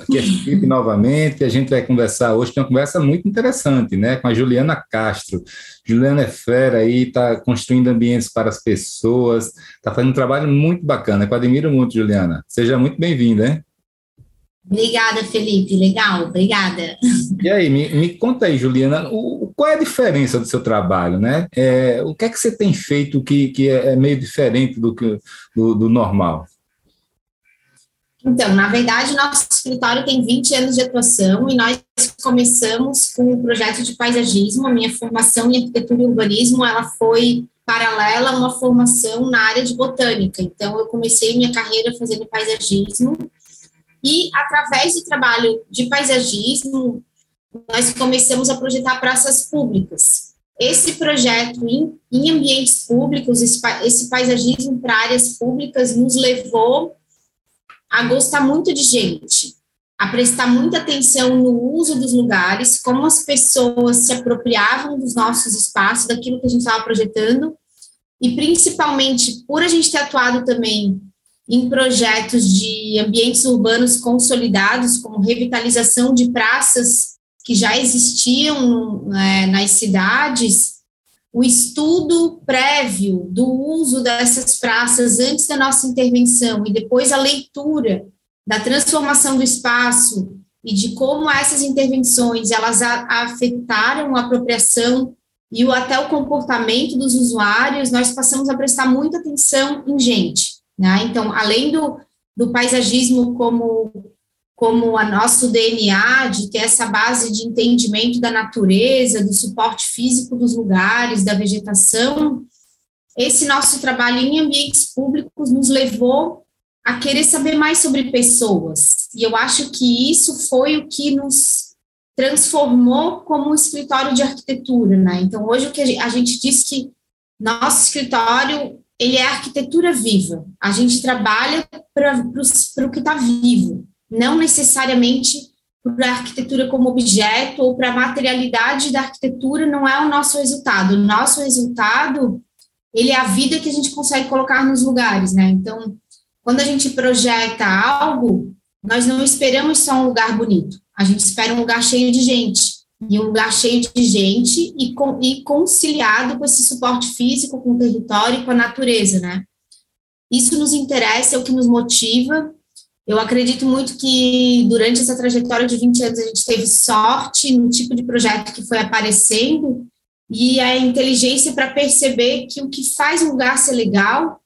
Aqui é Felipe novamente. A gente vai conversar hoje, tem uma conversa muito interessante, né? Com a Juliana Castro. Juliana é fera aí, está construindo ambientes para as pessoas, está fazendo um trabalho muito bacana. Eu admiro muito, Juliana. Seja muito bem-vinda, hein? Obrigada, Felipe. Legal, obrigada. E aí, me, me conta aí, Juliana, o, qual é a diferença do seu trabalho, né? É, o que é que você tem feito que, que é, é meio diferente do, que, do, do normal? Então, na verdade, nosso escritório tem 20 anos de atuação e nós começamos com o projeto de paisagismo. A minha formação em arquitetura e urbanismo, ela foi paralela a uma formação na área de botânica. Então, eu comecei minha carreira fazendo paisagismo e, através do trabalho de paisagismo, nós começamos a projetar praças públicas. Esse projeto em, em ambientes públicos, esse, esse paisagismo para áreas públicas, nos levou a gostar muito de gente, a prestar muita atenção no uso dos lugares, como as pessoas se apropriavam dos nossos espaços, daquilo que a gente estava projetando, e principalmente por a gente ter atuado também em projetos de ambientes urbanos consolidados, como revitalização de praças que já existiam né, nas cidades, o estudo prévio do uso dessas praças antes da nossa intervenção e depois a leitura da transformação do espaço e de como essas intervenções elas afetaram a apropriação e o, até o comportamento dos usuários, nós passamos a prestar muita atenção em gente. Né? Então, além do, do paisagismo como como a nosso DNA, de ter essa base de entendimento da natureza, do suporte físico dos lugares, da vegetação, esse nosso trabalho em ambientes públicos nos levou a querer saber mais sobre pessoas. E eu acho que isso foi o que nos transformou como um escritório de arquitetura, né? Então, hoje o que a gente diz que nosso escritório ele é arquitetura viva. A gente trabalha para o que está vivo não necessariamente para a arquitetura como objeto ou para a materialidade da arquitetura não é o nosso resultado. O nosso resultado, ele é a vida que a gente consegue colocar nos lugares, né? Então, quando a gente projeta algo, nós não esperamos só um lugar bonito. A gente espera um lugar cheio de gente. E um lugar cheio de gente e, com, e conciliado com esse suporte físico, com o território e com a natureza, né? Isso nos interessa, é o que nos motiva eu acredito muito que durante essa trajetória de 20 anos a gente teve sorte no tipo de projeto que foi aparecendo e a inteligência para perceber que o que faz um lugar ser legal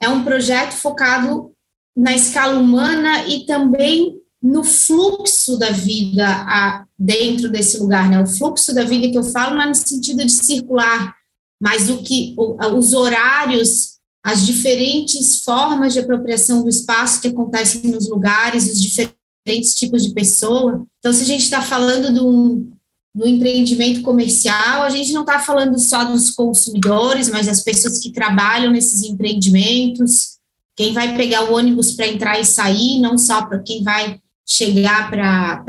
é um projeto focado na escala humana e também no fluxo da vida a, dentro desse lugar, né? O fluxo da vida que eu falo não é no sentido de circular, mas o que os horários as diferentes formas de apropriação do espaço que acontecem nos lugares, os diferentes tipos de pessoa. Então, se a gente está falando do, do empreendimento comercial, a gente não está falando só dos consumidores, mas das pessoas que trabalham nesses empreendimentos, quem vai pegar o ônibus para entrar e sair, não só para quem vai chegar para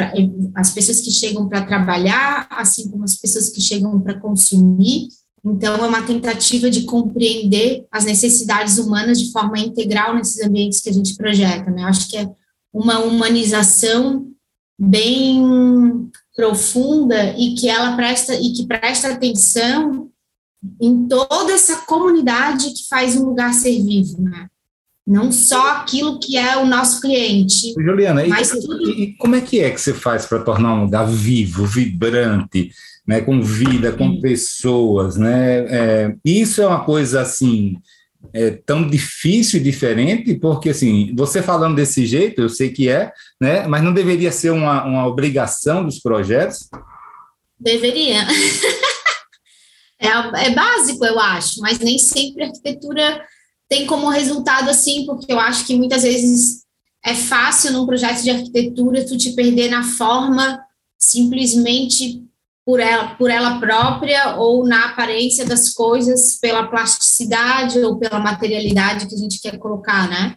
as pessoas que chegam para trabalhar, assim como as pessoas que chegam para consumir. Então, é uma tentativa de compreender as necessidades humanas de forma integral nesses ambientes que a gente projeta. Né? Acho que é uma humanização bem profunda e que ela presta e que presta atenção em toda essa comunidade que faz um lugar ser vivo, né? Não só aquilo que é o nosso cliente. Juliana, mas e, tudo... e como é que é que você faz para tornar um lugar vivo, vibrante, né, com vida, com pessoas, né? É, isso é uma coisa assim é tão difícil e diferente, porque assim, você falando desse jeito, eu sei que é, né? Mas não deveria ser uma, uma obrigação dos projetos? Deveria. é, é básico, eu acho, mas nem sempre a arquitetura tem como resultado assim, porque eu acho que muitas vezes é fácil num projeto de arquitetura tu te perder na forma simplesmente por ela, por ela própria ou na aparência das coisas, pela plasticidade ou pela materialidade que a gente quer colocar, né?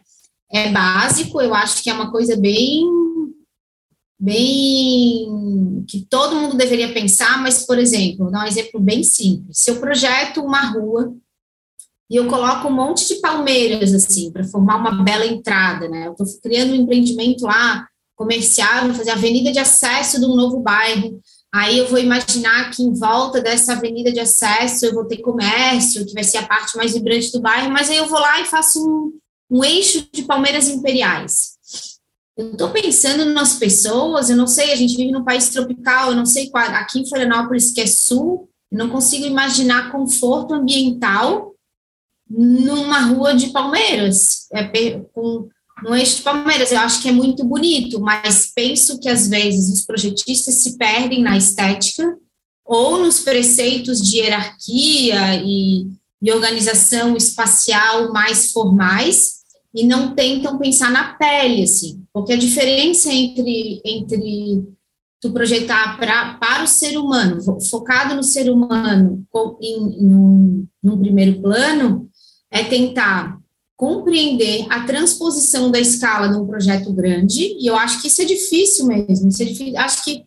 É básico, eu acho que é uma coisa bem bem que todo mundo deveria pensar, mas por exemplo, vou dar um exemplo bem simples. Se eu projeto uma rua e eu coloco um monte de palmeiras, assim, para formar uma bela entrada, né? Eu estou criando um empreendimento lá, comercial, vou fazer avenida de acesso de um novo bairro. Aí eu vou imaginar que em volta dessa avenida de acesso eu vou ter comércio, que vai ser a parte mais vibrante do bairro, mas aí eu vou lá e faço um, um eixo de palmeiras imperiais. Eu estou pensando nas pessoas, eu não sei, a gente vive num país tropical, eu não sei qual, aqui em Florianópolis, que é sul, eu não consigo imaginar conforto ambiental numa rua de Palmeiras, é, com, no eixo de Palmeiras. Eu acho que é muito bonito, mas penso que às vezes os projetistas se perdem na estética ou nos preceitos de hierarquia e, e organização espacial mais formais e não tentam pensar na pele, assim, porque a diferença entre, entre tu projetar pra, para o ser humano, focado no ser humano, em, em, num, primeiro plano, é tentar compreender a transposição da escala num projeto grande, e eu acho que isso é difícil mesmo, é difícil, acho que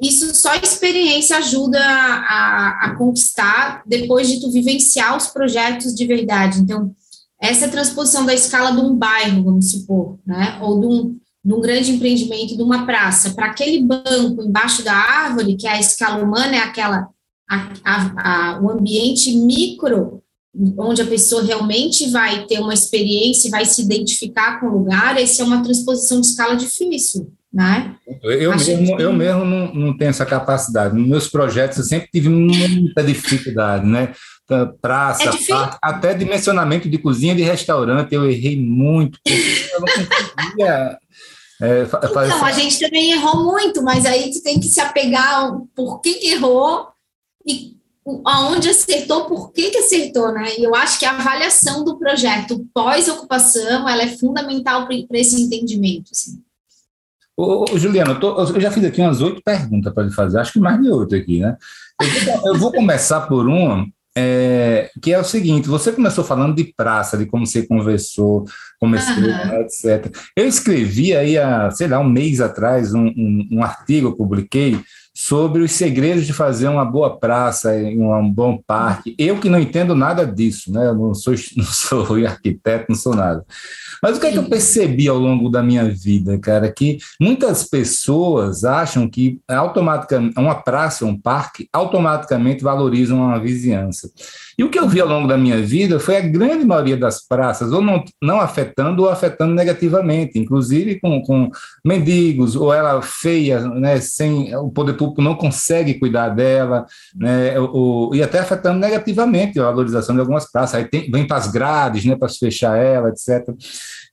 isso só experiência ajuda a, a, conquistar depois de tu vivenciar os projetos de verdade. Então, essa transposição da escala de um bairro, vamos supor, né, ou de um, de um grande empreendimento, de uma praça, para aquele banco embaixo da árvore, que é a escala humana, é aquela, a, a, o ambiente micro, onde a pessoa realmente vai ter uma experiência, vai se identificar com o lugar, essa é uma transposição de escala difícil, né? Eu, mesmo, que... eu mesmo não, não tenho essa capacidade. Nos meus projetos eu sempre tive muita dificuldade, né? Praça, é parque, até dimensionamento de cozinha de restaurante, eu errei muito, eu não conseguia. É, então, a gente também errou muito, mas aí tu tem que se apegar ao por que errou e aonde acertou, por que, que acertou, né? E eu acho que a avaliação do projeto pós-ocupação ela é fundamental para esse entendimento. Assim. Ô, ô, Juliana, eu, tô, eu, já fiz aqui umas oito perguntas para lhe fazer, acho que mais de oito aqui, né? Eu vou, eu vou começar por uma, é, que é o seguinte: você começou falando de praça, de como você conversou, começou, uhum. etc. Eu escrevi aí há, sei lá, um mês atrás, um, um, um artigo eu publiquei sobre os segredos de fazer uma boa praça em um bom parque. Eu que não entendo nada disso, né? Eu não sou, não sou arquiteto, não sou nada. Mas o que é que eu percebi ao longo da minha vida, cara? Que muitas pessoas acham que automaticamente uma praça, um parque, automaticamente valorizam uma vizinhança. E o que eu vi ao longo da minha vida foi a grande maioria das praças, ou não, não afetando ou afetando negativamente, inclusive com, com mendigos, ou ela feia, né, sem o poder público não consegue cuidar dela, né, ou, e até afetando negativamente a valorização de algumas praças. Aí tem, vem para as grades, né, para fechar ela, etc.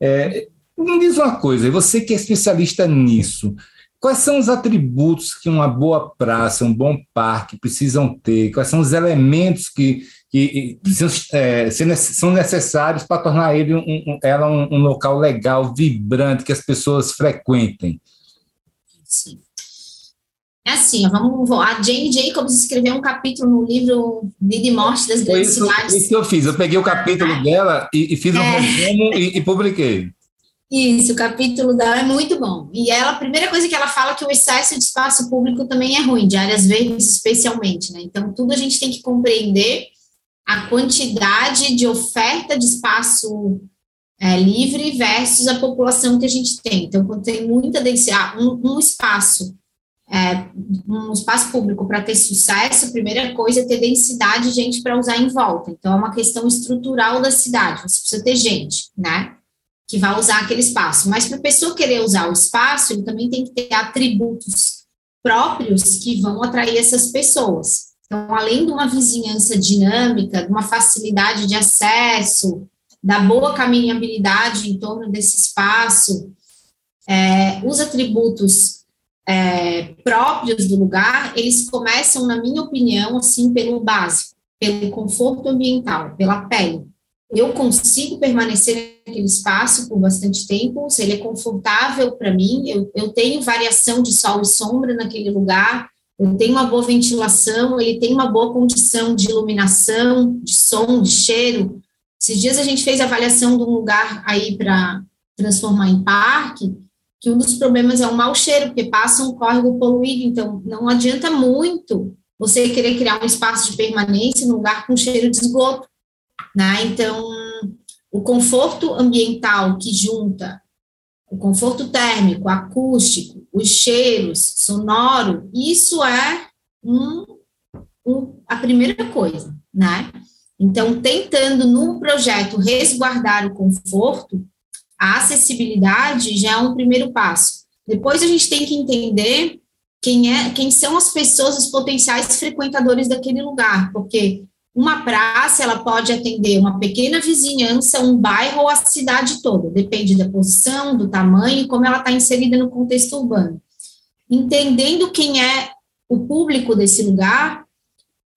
É, me diz uma coisa, você que é especialista nisso, Quais são os atributos que uma boa praça, um bom parque precisam ter? Quais são os elementos que, que precisam, é, são necessários para tornar ele um, um, ela um, um, local legal, vibrante, que as pessoas frequentem? Sim. É assim, vamos, a Jane Jacobs escreveu um capítulo no livro Vida e Morte das Grandes isso, Cidades. Isso que eu fiz, eu peguei o capítulo é. dela e, e, fiz um é. resumo e, e, publiquei. Isso, o capítulo dela é muito bom. E ela, a primeira coisa que ela fala é que o excesso de espaço público também é ruim, de áreas verdes especialmente, né? Então, tudo a gente tem que compreender a quantidade de oferta de espaço é, livre versus a população que a gente tem. Então, quando tem muita densidade, um, um espaço, é, um espaço público para ter sucesso, a primeira coisa é ter densidade de gente para usar em volta. Então, é uma questão estrutural da cidade, você precisa ter gente, né? Que vai usar aquele espaço. Mas para a pessoa querer usar o espaço, ele também tem que ter atributos próprios que vão atrair essas pessoas. Então, além de uma vizinhança dinâmica, de uma facilidade de acesso, da boa caminhabilidade em torno desse espaço, é, os atributos é, próprios do lugar, eles começam, na minha opinião, assim, pelo básico, pelo conforto ambiental, pela pele. Eu consigo permanecer naquele espaço por bastante tempo, se ele é confortável para mim, eu, eu tenho variação de sol e sombra naquele lugar, ele tem uma boa ventilação, ele tem uma boa condição de iluminação, de som, de cheiro. Esses dias a gente fez avaliação de um lugar aí para transformar em parque, que um dos problemas é o mau cheiro, porque passa um córrego poluído, então não adianta muito você querer criar um espaço de permanência num lugar com cheiro de esgoto, né? Então, o conforto ambiental que junta o conforto térmico, acústico, os cheiros, sonoro, isso é um, um, a primeira coisa, né? Então, tentando no projeto resguardar o conforto, a acessibilidade já é um primeiro passo. Depois a gente tem que entender quem é, quem são as pessoas, os potenciais frequentadores daquele lugar, porque uma praça, ela pode atender uma pequena vizinhança, um bairro ou a cidade toda, depende da posição, do tamanho e como ela está inserida no contexto urbano. Entendendo quem é o público desse lugar,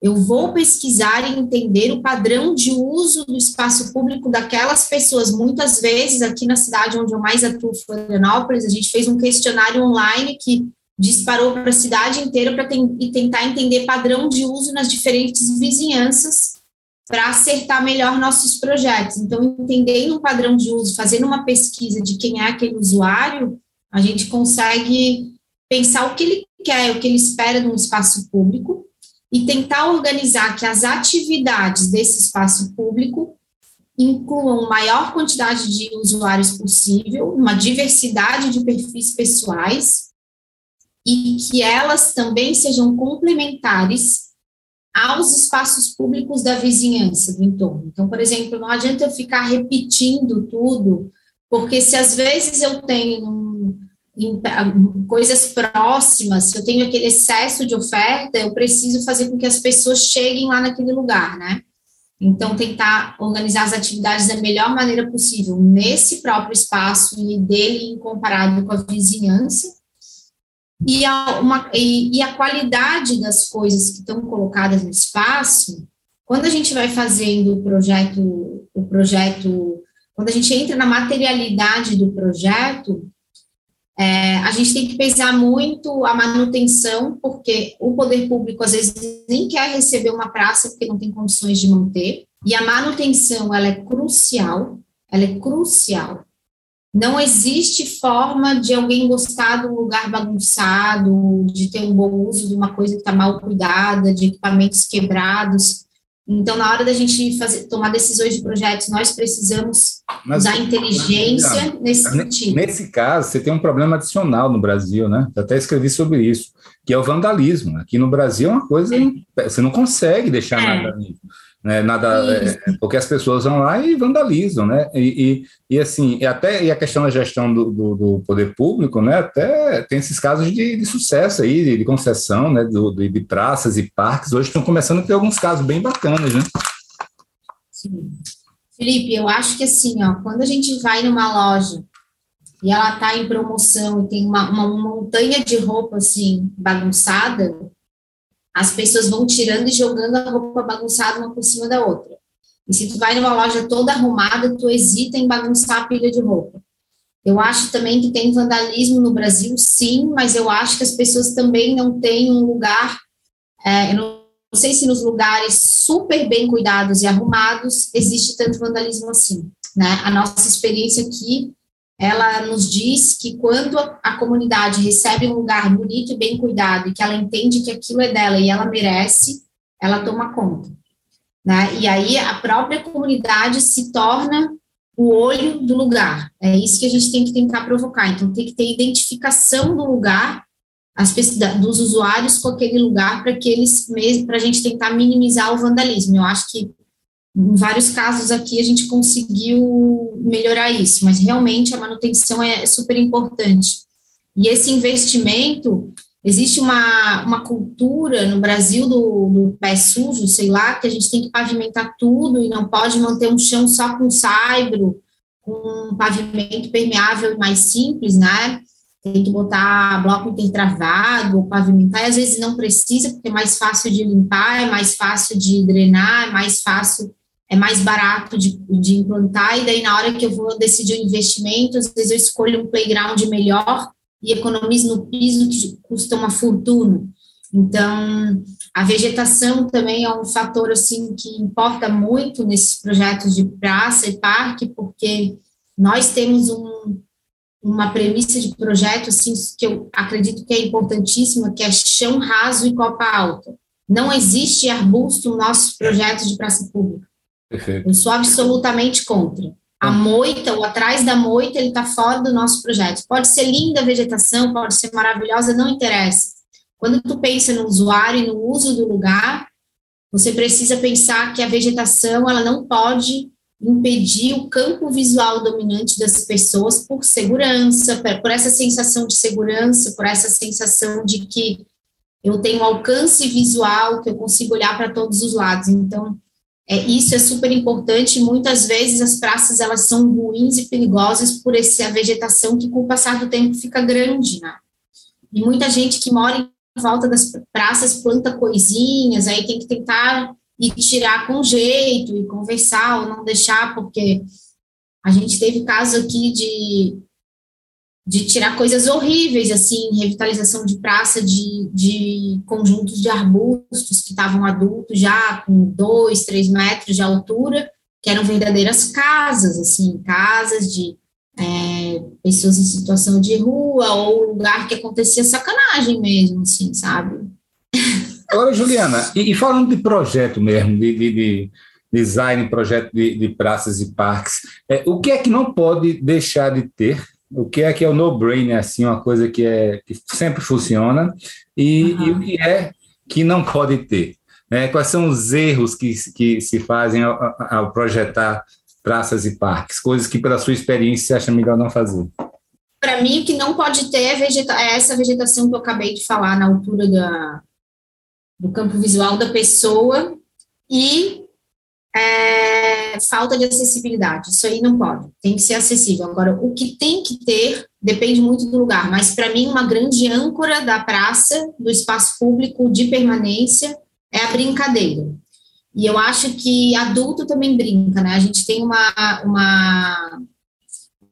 eu vou pesquisar e entender o padrão de uso do espaço público daquelas pessoas. Muitas vezes, aqui na cidade onde eu mais atuo, Florianópolis, a gente fez um questionário online que disparou para a cidade inteira para tentar entender padrão de uso nas diferentes vizinhanças para acertar melhor nossos projetos. Então, entendendo o padrão de uso, fazendo uma pesquisa de quem é aquele usuário, a gente consegue pensar o que ele quer, o que ele espera de um espaço público e tentar organizar que as atividades desse espaço público incluam maior quantidade de usuários possível, uma diversidade de perfis pessoais e que elas também sejam complementares aos espaços públicos da vizinhança, do entorno. Então, por exemplo, não adianta eu ficar repetindo tudo, porque se às vezes eu tenho em, coisas próximas, se eu tenho aquele excesso de oferta, eu preciso fazer com que as pessoas cheguem lá naquele lugar, né? Então, tentar organizar as atividades da melhor maneira possível nesse próprio espaço e dele comparado com a vizinhança, e a, uma, e, e a qualidade das coisas que estão colocadas no espaço, quando a gente vai fazendo o projeto, o projeto, quando a gente entra na materialidade do projeto, é, a gente tem que pesar muito a manutenção, porque o poder público às vezes nem quer receber uma praça porque não tem condições de manter, e a manutenção ela é crucial, ela é crucial. Não existe forma de alguém gostar de um lugar bagunçado, de ter um bom uso de uma coisa que está mal cuidada, de equipamentos quebrados. Então, na hora da gente fazer, tomar decisões de projetos, nós precisamos mas, usar inteligência nesse sentido. Nesse caso, você tem um problema adicional no Brasil, né? Eu até escrevi sobre isso, que é o vandalismo. Aqui no Brasil é uma coisa, você não consegue deixar é. nada limpo né? Nada, é, porque as pessoas vão lá e vandalizam, né? E, e, e assim, e até e a questão da gestão do, do, do, poder público, né? Até tem esses casos de, de sucesso aí, de, de concessão, né? Do, de praças e parques. Hoje estão começando a ter alguns casos bem bacanas, né? Sim. Felipe, eu acho que assim, ó, quando a gente vai numa loja e ela está em promoção e tem uma, uma montanha de roupa assim bagunçada, as pessoas vão tirando e jogando a roupa bagunçada uma por cima da outra. E se tu vai numa loja toda arrumada, tu hesita em bagunçar a pilha de roupa. Eu acho também que tem vandalismo no Brasil, sim, mas eu acho que as pessoas também não têm um lugar. É, eu não sei se nos lugares super bem cuidados e arrumados existe tanto vandalismo assim. Né? A nossa experiência aqui, ela nos diz que quando a, comunidade recebe um lugar bonito e bem cuidado e que ela entende que aquilo é dela e ela merece, ela toma conta. Né? E aí a própria comunidade se torna o olho do lugar. É isso que a gente tem que tentar provocar. Então, tem que ter identificação do lugar, as dos usuários com aquele lugar, para que eles para a gente tentar minimizar o vandalismo. Eu acho que em vários casos aqui a gente conseguiu melhorar isso, mas realmente a manutenção é super importante. E esse investimento, existe uma, uma cultura no Brasil do, do pé sujo, sei lá, que a gente tem que pavimentar tudo e não pode manter um chão só com saibro, com um pavimento permeável e mais simples, né? Tem que botar bloco intertravado, pavimentar, e às vezes não precisa, porque é mais fácil de limpar, é mais fácil de drenar, é mais fácil, é mais barato de, de implantar, e daí na hora que eu vou decidir o investimento, às vezes eu escolho um playground melhor, e economiza no piso que custa uma fortuna. Então, a vegetação também é um fator assim que importa muito nesses projetos de praça e parque, porque nós temos um, uma premissa de projeto assim que eu acredito que é importantíssima, que é chão raso e copa alta. Não existe arbusto no nosso projeto de praça pública. Perfeito. Eu sou absolutamente contra. A moita, ou atrás da moita, ele está fora do nosso projeto. Pode ser linda a vegetação, pode ser maravilhosa, não interessa. Quando tu pensa no usuário e no uso do lugar, você precisa pensar que a vegetação, ela não pode impedir o campo visual dominante das pessoas por segurança, por essa sensação de segurança, por essa sensação de que eu tenho alcance visual, que eu consigo olhar para todos os lados. Então, é, isso é super importante. Muitas vezes as praças elas são ruins e perigosas por essa vegetação que com o passar do tempo fica grande, né? E muita gente que mora em volta das praças planta coisinhas, aí tem que tentar e tirar com jeito e conversar ou não deixar, porque a gente teve caso aqui de de tirar coisas horríveis, assim, revitalização de praça de, de conjuntos de arbustos que estavam adultos já, com dois, três metros de altura, que eram verdadeiras casas, assim, casas de é, pessoas em situação de rua, ou lugar que acontecia sacanagem mesmo, assim, sabe? Agora, Juliana, e, e falando de projeto mesmo, de, de, de design, projeto de, de, praças e parques, é, o que é que não pode deixar de ter o que é que é o no-brainer, assim, uma coisa que, é, que sempre funciona, e, uhum. e, o que é que não pode ter. Né? Quais são os erros que, que se fazem ao, ao projetar praças e parques, coisas que, pela sua experiência, você acha melhor não fazer? Para mim, o que não pode ter é, vegeta é essa vegetação que eu acabei de falar na altura da, do campo visual da pessoa e é, falta de acessibilidade. Isso aí não pode, tem que ser acessível. Agora, o que tem que ter depende muito do lugar, mas para mim, uma grande âncora da praça, do espaço público de permanência, é a brincadeira. E eu acho que adulto também brinca, né? A gente tem uma, uma,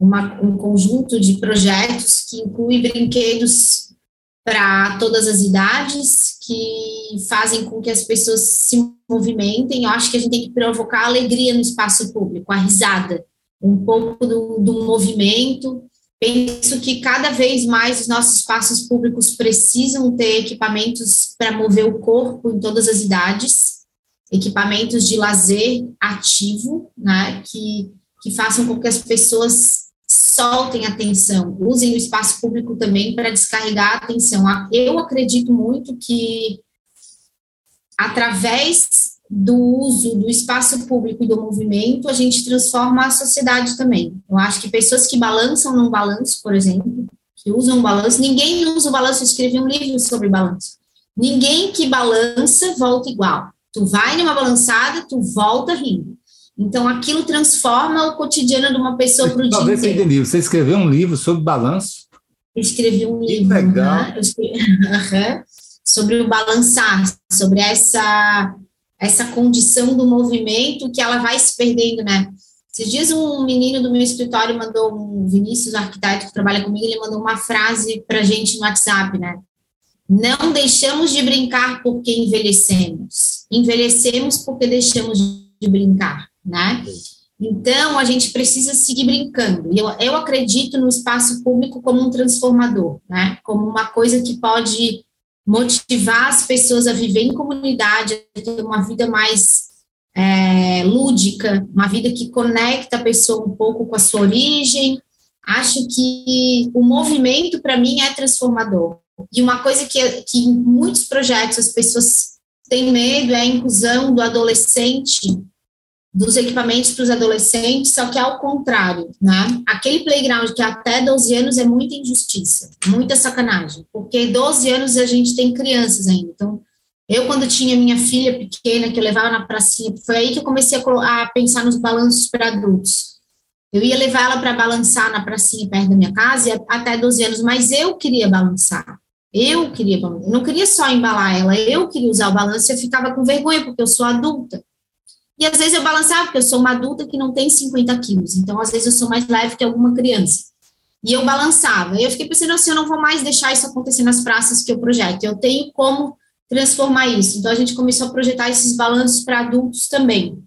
uma um conjunto de projetos que inclui brinquedos para todas as idades, que fazem com que as pessoas se movimentem. Eu acho que a gente tem que provocar alegria no espaço público, a risada, um pouco do, do movimento. Penso que cada vez mais os nossos espaços públicos precisam ter equipamentos para mover o corpo em todas as idades, equipamentos de lazer ativo, né, que, que façam com que as pessoas soltem atenção, usem o espaço público também para descarregar a atenção. Eu acredito muito que, através do uso do espaço público e do movimento, a gente transforma a sociedade também. Eu acho que pessoas que balançam num balanço, por exemplo, que usam um balanço, ninguém usa o balanço, eu escrevi um livro sobre balanço. Ninguém que balança volta igual. Tu vai numa balançada, tu volta rindo. Então, aquilo transforma o cotidiano de uma pessoa para o dia Talvez você. Você escreveu um livro sobre balanço? Eu escrevi um que livro legal. Né? Escrevi, sobre o balançar, sobre essa, essa condição do movimento que ela vai se perdendo, né? Esses dias um menino do meu escritório mandou, um Vinícius, arquiteto que trabalha comigo, ele mandou uma frase para gente no WhatsApp, né? Não deixamos de brincar porque envelhecemos. Envelhecemos porque deixamos de brincar, né? Então, a gente precisa seguir brincando. Eu, eu acredito no espaço público como um transformador, né? Como uma coisa que pode motivar as pessoas a viver em comunidade, a ter uma vida mais é, lúdica, uma vida que conecta a pessoa um pouco com a sua origem. Acho que o movimento, para mim, é transformador. E uma coisa que, que em muitos projetos as pessoas têm medo é a inclusão do adolescente dos equipamentos para os adolescentes, só que ao contrário, né? Aquele playground que até 12 anos é muita injustiça, muita sacanagem, porque 12 anos a gente tem crianças ainda. Então, eu, quando tinha minha filha pequena, que eu levava na pracinha, foi aí que eu comecei a, a pensar nos balanços para adultos. Eu ia levar ela para balançar na pracinha perto da minha casa até 12 anos, mas eu queria balançar. Eu queria. Eu não queria só embalar ela, eu queria usar o balanço eu ficava com vergonha, porque eu sou adulta. E às vezes eu balançava, porque eu sou uma adulta que não tem 50 quilos, então às vezes eu sou mais leve que alguma criança. E eu balançava. E eu fiquei pensando assim, eu não vou mais deixar isso acontecer nas praças que eu projeto. Eu tenho como transformar isso. Então a gente começou a projetar esses balanços para adultos também.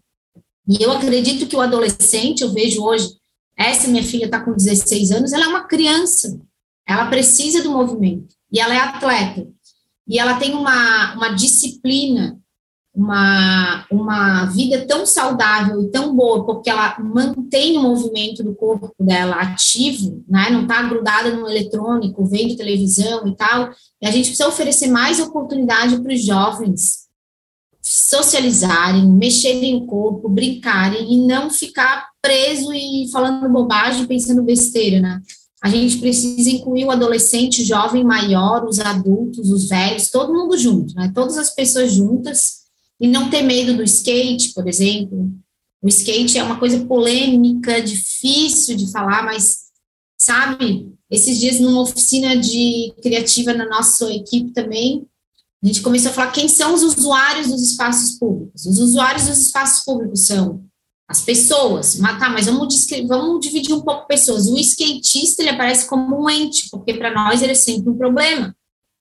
E eu acredito que o adolescente, eu vejo hoje, essa minha filha está com 16 anos, ela é uma criança. Ela precisa do movimento. E ela é atleta. E ela tem uma, uma disciplina uma, uma vida tão saudável e tão boa, porque ela mantém o movimento do corpo dela ativo, né? não está grudada no eletrônico, vendo televisão e tal. E a gente precisa oferecer mais oportunidade para os jovens socializarem, mexerem o corpo, brincarem e não ficar preso e falando bobagem, pensando besteira, né? A gente precisa incluir o adolescente, o jovem maior, os adultos, os velhos, todo mundo junto, né? Todas as pessoas juntas e não ter medo do skate, por exemplo. O skate é uma coisa polêmica, difícil de falar, mas, sabe, esses dias numa oficina de criativa na nossa equipe também, a gente começou a falar quem são os usuários dos espaços públicos. Os usuários dos espaços públicos são as pessoas, mas tá, mas vamos, vamos dividir um pouco pessoas. O skatista, ele aparece como um ente, porque para nós ele é sempre um problema,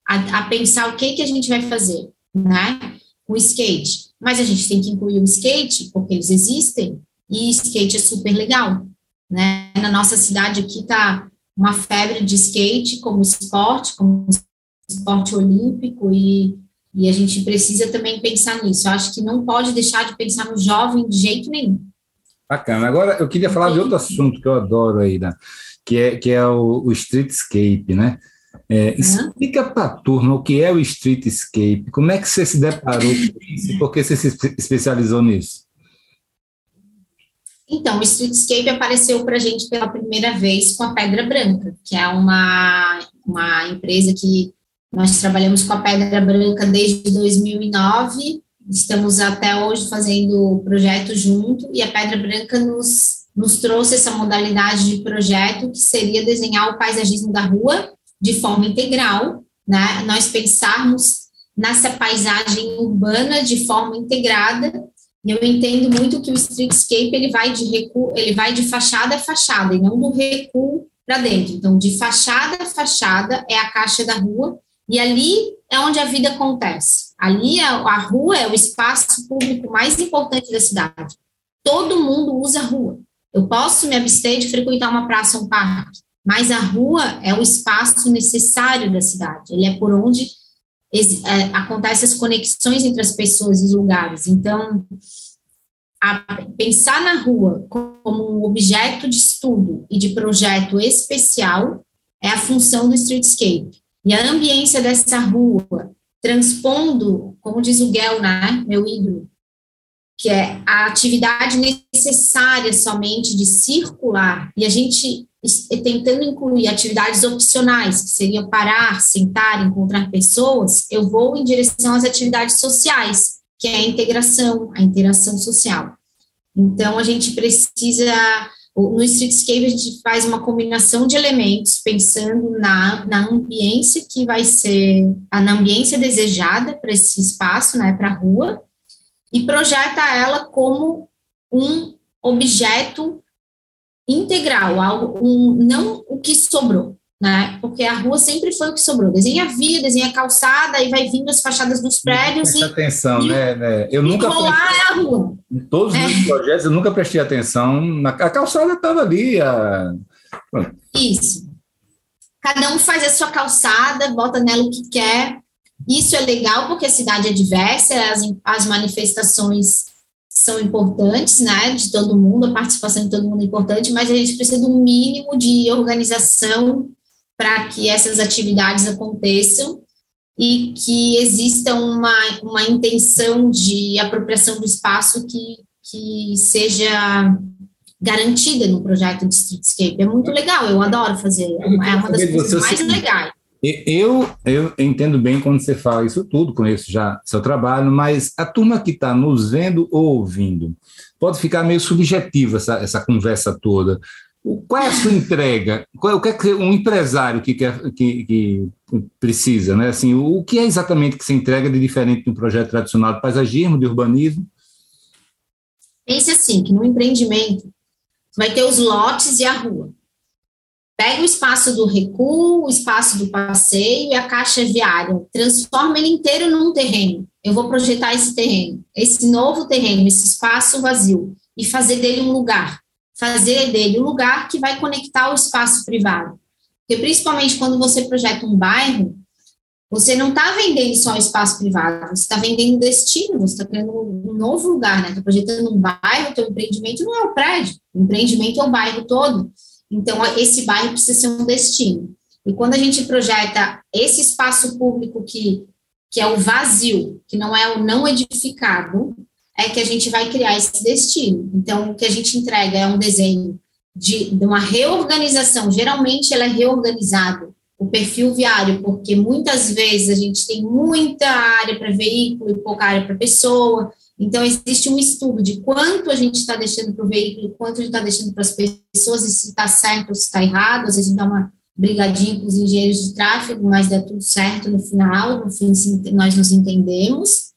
a, a pensar o que, que a gente vai fazer, né? O skate. Mas a gente tem que incluir o skate, porque eles existem, e skate é super legal. Né? Na nossa cidade aqui está uma febre de skate como esporte, como esporte olímpico, e, e a gente precisa também pensar nisso. Eu acho que não pode deixar de pensar no jovem de jeito nenhum. Bacana. Agora, eu queria falar de outro assunto que eu adoro aí, né? que é, que é o, o streetscape, né? É, explica para a turma o que é o streetscape, como é que você se deparou com isso? E por que você se especializou nisso? Então, o streetscape apareceu para a gente pela primeira vez com a Pedra Branca, que é uma, uma empresa que nós trabalhamos com a Pedra Branca desde 2009, estamos até hoje fazendo o projeto junto, e a Pedra Branca nos, nos trouxe essa modalidade de projeto, que seria desenhar o paisagismo da rua de forma integral, né? Nós pensarmos nessa paisagem urbana de forma integrada. Eu entendo muito que o streetscape ele vai de recuo, ele vai de fachada a fachada e não do recuo para dentro. Então, de fachada a fachada é a caixa da rua e ali é onde a vida acontece. Ali a, a rua é o espaço público mais importante da cidade. Todo mundo usa rua. Eu posso me abster de frequentar uma praça um parque, mas a rua é o espaço necessário da cidade, ele é por onde é, acontecem as conexões entre as pessoas e os lugares. Então, pensar na rua como um objeto de estudo e de projeto especial é a função do streetscape. E a ambiência dessa rua, transpondo, como diz o Gel, né, meu ídolo, que é a atividade necessária somente de circular, e a gente tentando incluir atividades opcionais, que seriam parar, sentar, encontrar pessoas, eu vou em direção às atividades sociais, que é a integração, a interação social. Então, a gente precisa, no Streetscape, a gente faz uma combinação de elementos, pensando na, na ambiência que vai ser, na ambiência desejada para esse espaço, né, para a rua, e projeta ela como um objeto integral, algo, um, não o que sobrou, né? Porque a rua sempre foi o que sobrou. Desenha via, desenha calçada, aí vai vindo as fachadas dos prédios. Presta e, atenção, e, né, né? Eu nunca prestei, é a rua. Em todos é. os projetos, eu nunca prestei atenção. Na, a calçada estava ali. A... Isso. Cada um faz a sua calçada, bota nela o que quer. Isso é legal porque a cidade é diversa, as, as manifestações são importantes, né, de todo mundo, a participação de todo mundo é importante, mas a gente precisa de um mínimo de organização para que essas atividades aconteçam e que exista uma, uma intenção de apropriação do espaço que, que seja garantida no projeto de Streetscape. É muito legal, eu adoro fazer, é uma das coisas mais legais. Eu, eu entendo bem quando você fala isso tudo, conheço já seu trabalho, mas a turma que está nos vendo ou ouvindo, pode ficar meio subjetiva essa, essa conversa toda. Qual é a sua entrega? Qual, o que é que um empresário que, quer, que, que precisa? Né? Assim, o que é exatamente que se entrega de diferente de um projeto tradicional de paisagismo, de urbanismo? Pense assim, que no empreendimento vai ter os lotes e a rua. Pega o espaço do recuo, o espaço do passeio e a caixa viária, transforma ele inteiro num terreno. Eu vou projetar esse terreno, esse novo terreno, esse espaço vazio, e fazer dele um lugar. Fazer dele um lugar que vai conectar o espaço privado. Porque, principalmente quando você projeta um bairro, você não está vendendo só espaço privado, você está vendendo destino, você está criando um novo lugar, né? Está projetando um bairro, teu empreendimento não é o prédio, o empreendimento é o bairro todo. Então, esse bairro precisa ser um destino. E quando a gente projeta esse espaço público que, que é o vazio, que não é o não edificado, é que a gente vai criar esse destino. Então, o que a gente entrega é um desenho de, de uma reorganização. Geralmente, ela é reorganizada o perfil viário, porque muitas vezes a gente tem muita área para veículo e pouca área para pessoa, então, existe um estudo de quanto a gente está deixando para o veículo, quanto a gente está deixando para as pessoas, e se está certo ou se está errado. Às vezes dá uma brigadinha com os engenheiros de tráfego, mas dá tudo certo no final, no fim nós nos entendemos.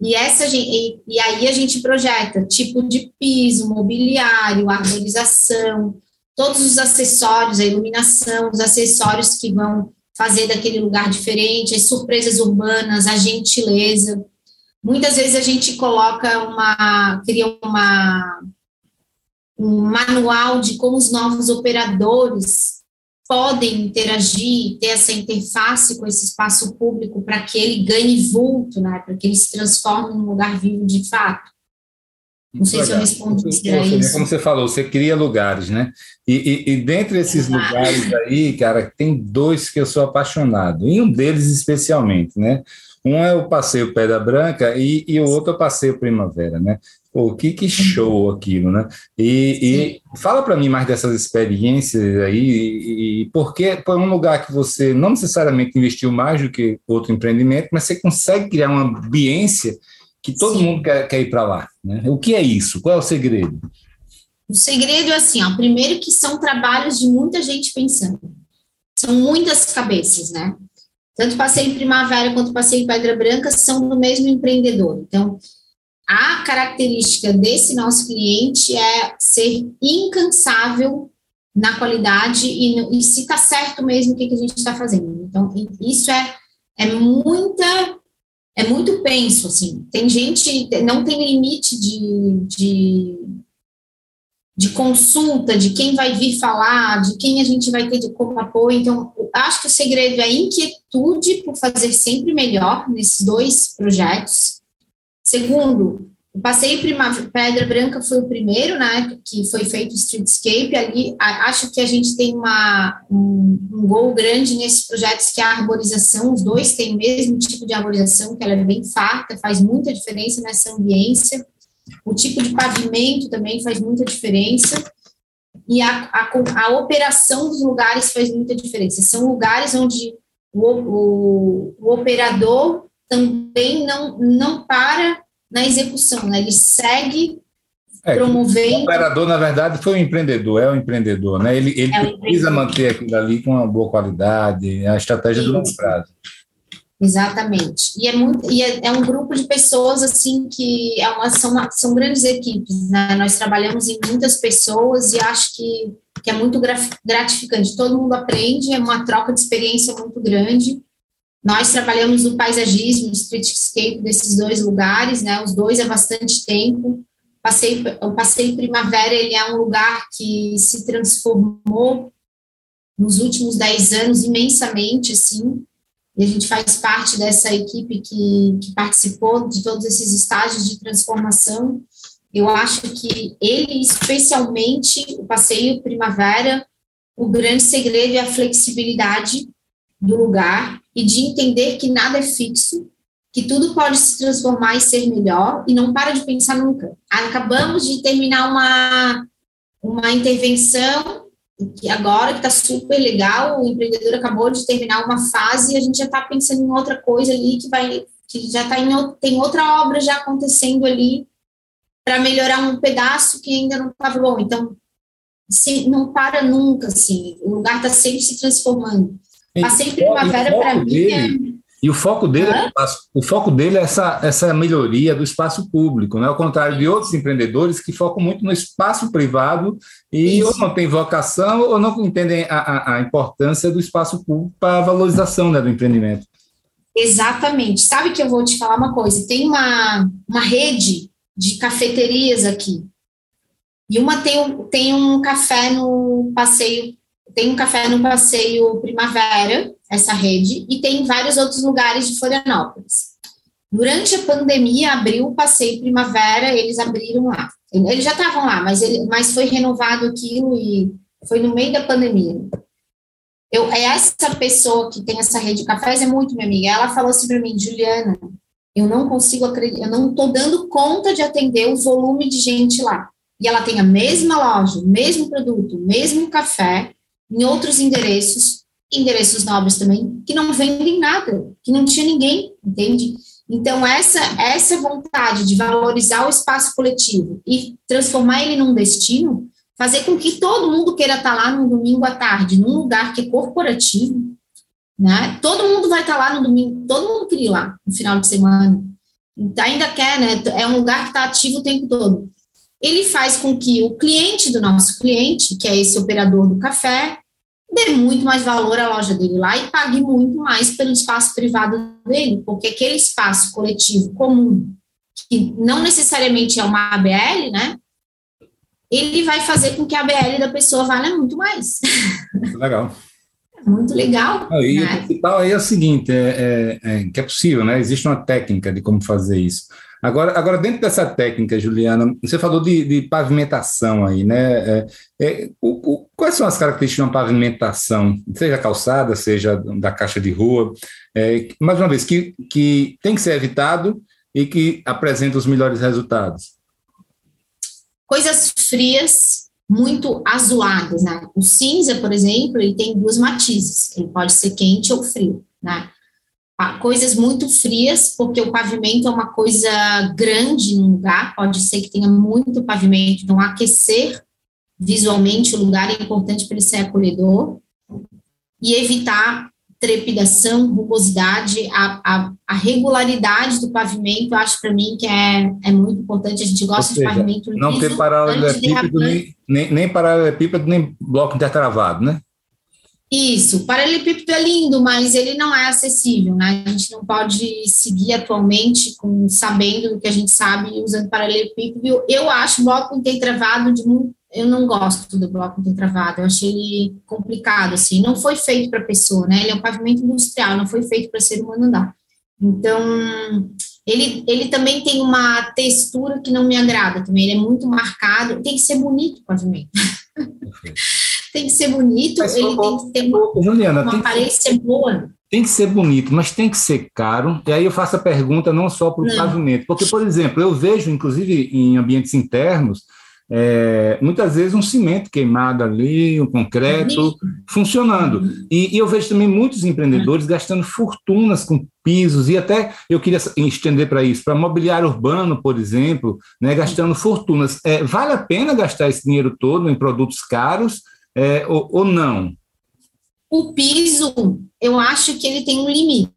E, essa, e, e aí a gente projeta tipo de piso, mobiliário, arborização, todos os acessórios, a iluminação, os acessórios que vão fazer daquele lugar diferente, as surpresas urbanas, a gentileza. Muitas vezes a gente coloca uma, cria uma, um manual de como os novos operadores podem interagir, ter essa interface com esse espaço público para que ele ganhe vulto, né, para que ele se transforme num lugar vivo de fato. Não sei Legal. se eu respondi isso. Como você falou, você cria lugares, né? E, e, e dentre esses lugares aí, cara, tem dois que eu sou apaixonado, e um deles especialmente, né? Um é o Passeio Pedra Branca e, e o outro é o Passeio Primavera, né? Pô, que, que show aquilo, né? E, e fala para mim mais dessas experiências aí e, e porque foi um lugar que você não necessariamente investiu mais do que outro empreendimento, mas você consegue criar uma ambiência que todo Sim. mundo quer, quer ir para lá. Né? O que é isso? Qual é o segredo? O segredo é assim, ó, primeiro que são trabalhos de muita gente pensando. São muitas cabeças, né? Tanto passeio em Primavera quanto passeio em Pedra Branca são do mesmo empreendedor. Então, a característica desse nosso cliente é ser incansável na qualidade e, e se está certo mesmo o que, que a gente está fazendo. Então, isso é, é muita é muito penso, assim. Tem gente, não tem limite de, de de consulta, de quem vai vir falar, de quem a gente vai ter de como apoio. Então, acho que o segredo é inquietude por fazer sempre melhor nesses dois projetos. Segundo, o Passeio Pedra Branca foi o primeiro, né, que foi feito Streetscape. Ali, acho que a gente tem uma, um, um gol grande nesses projetos, que é a arborização. Os dois têm o mesmo tipo de arborização, que ela é bem farta, faz muita diferença nessa ambiência. O tipo de pavimento também faz muita diferença. E a, a, a operação dos lugares faz muita diferença. São lugares onde o, o, o operador também não, não para na execução, né? ele segue é, promovendo. O operador, na verdade, foi um empreendedor, é um empreendedor, né? Ele, ele é precisa manter aquilo ali com uma boa qualidade, a estratégia Sim. do longo prazo. Exatamente. E é muito e é, é, um grupo de pessoas assim que é uma, são, uma, são grandes equipes, né? Nós trabalhamos em muitas pessoas e acho que, que é muito gratificante. Todo mundo aprende, é uma troca de experiência muito grande. Nós trabalhamos no paisagismo, no streetscape desses dois lugares, né? Os dois há bastante tempo. Passei, o Passeio Primavera ele é um lugar que se transformou nos últimos dez anos imensamente, assim e a gente faz parte dessa equipe que, que participou de todos esses estágios de transformação. Eu acho que ele, especialmente, o passeio primavera, o grande segredo é a flexibilidade do lugar e de entender que nada é fixo, que tudo pode se transformar e ser melhor, e não para de pensar nunca. Acabamos de terminar uma, uma intervenção que agora que está super legal, o empreendedor acabou de terminar uma fase e a gente já está pensando em outra coisa ali que vai, que já está em tem outra obra já acontecendo ali para melhorar um pedaço que ainda não estava bom. Então, assim, não para nunca, assim, o lugar está sempre se transformando. Passei primavera para mim é e o foco dele, é, o foco dele é essa, essa melhoria do espaço público, né? ao contrário de outros empreendedores que focam muito no espaço privado e Isso. ou não têm vocação ou não entendem a, a, a importância do espaço público para a valorização né, do empreendimento. Exatamente. Sabe que eu vou te falar uma coisa? Tem uma, uma rede de cafeterias aqui. E uma tem, tem um café no passeio, tem um café no passeio Primavera, essa rede, e tem vários outros lugares de Florianópolis. Durante a pandemia, abriu o Passeio Primavera, eles abriram lá. Eles já estavam lá, mas, ele, mas foi renovado aquilo e foi no meio da pandemia. Eu, essa pessoa que tem essa rede de cafés é muito minha amiga. Ela falou assim para mim, Juliana, eu não consigo acreditar, eu não estou dando conta de atender o volume de gente lá. E ela tem a mesma loja, o mesmo produto, o mesmo café, em outros endereços, endereços nobres também, que não vendem nada, que não tinha ninguém, entende? Então, essa, essa vontade de valorizar o espaço coletivo e transformar ele num destino, fazer com que todo mundo queira estar lá no domingo à tarde, num lugar que é corporativo, né? Todo mundo vai estar lá no domingo, todo mundo queria ir lá no final de semana. Então, ainda quer, né? É um lugar que está ativo o tempo todo. Ele faz com que o cliente do nosso cliente, que é esse operador do café, dê muito mais valor à loja dele lá e pague muito mais pelo espaço privado dele, porque aquele espaço coletivo comum, que não necessariamente é uma ABL, né? Ele vai fazer com que a ABL da pessoa valha muito mais. Legal. muito legal. Ah, e né? o principal aí é o seguinte, é, é, é, que é possível, né? Existe uma técnica de como fazer isso. Agora, agora, dentro dessa técnica, Juliana, você falou de, de pavimentação aí, né? É, é, o, o, quais são as características de uma pavimentação, seja calçada, seja da caixa de rua? É, mais uma vez, que, que tem que ser evitado e que apresenta os melhores resultados? Coisas frias, muito azuladas, né? O cinza, por exemplo, ele tem duas matizes, ele pode ser quente ou frio, né? Coisas muito frias, porque o pavimento é uma coisa grande no lugar, pode ser que tenha muito pavimento, então aquecer visualmente o lugar é importante para ele ser acolhedor, e evitar trepidação, rugosidade, a, a, a regularidade do pavimento, acho para mim que é, é muito importante, a gente gosta seja, de pavimento liso. Não ter paralelepípedo, nem, nem, nem paralelepípedo, nem bloco intertravado, né? Isso, o paralelepípedo é lindo, mas ele não é acessível, né? A gente não pode seguir atualmente com sabendo do que a gente sabe usando paralelepípedo. Eu acho o bloco intertravado de muito, eu não gosto do bloco intertravado, eu achei ele complicado assim, não foi feito para pessoa, né? Ele é um pavimento industrial, não foi feito para ser humano andar. Então, ele, ele também tem uma textura que não me agrada também, ele é muito marcado, tem que ser bonito o pavimento. Tem que ser bonito, mas, ele tem que ter uma, Juliana, uma aparência que, boa. Tem que ser bonito, mas tem que ser caro. E aí eu faço a pergunta não só para o pavimento, porque, por exemplo, eu vejo, inclusive em ambientes internos, é, muitas vezes um cimento queimado ali, um concreto funcionando. E, e, eu vejo também muitos empreendedores gastando fortunas com pisos, e até eu queria estender para isso, para mobiliário urbano, por exemplo, né, gastando fortunas. É, vale a pena gastar esse dinheiro todo em produtos caros é, ou, ou não? O piso, eu acho que ele tem um limite.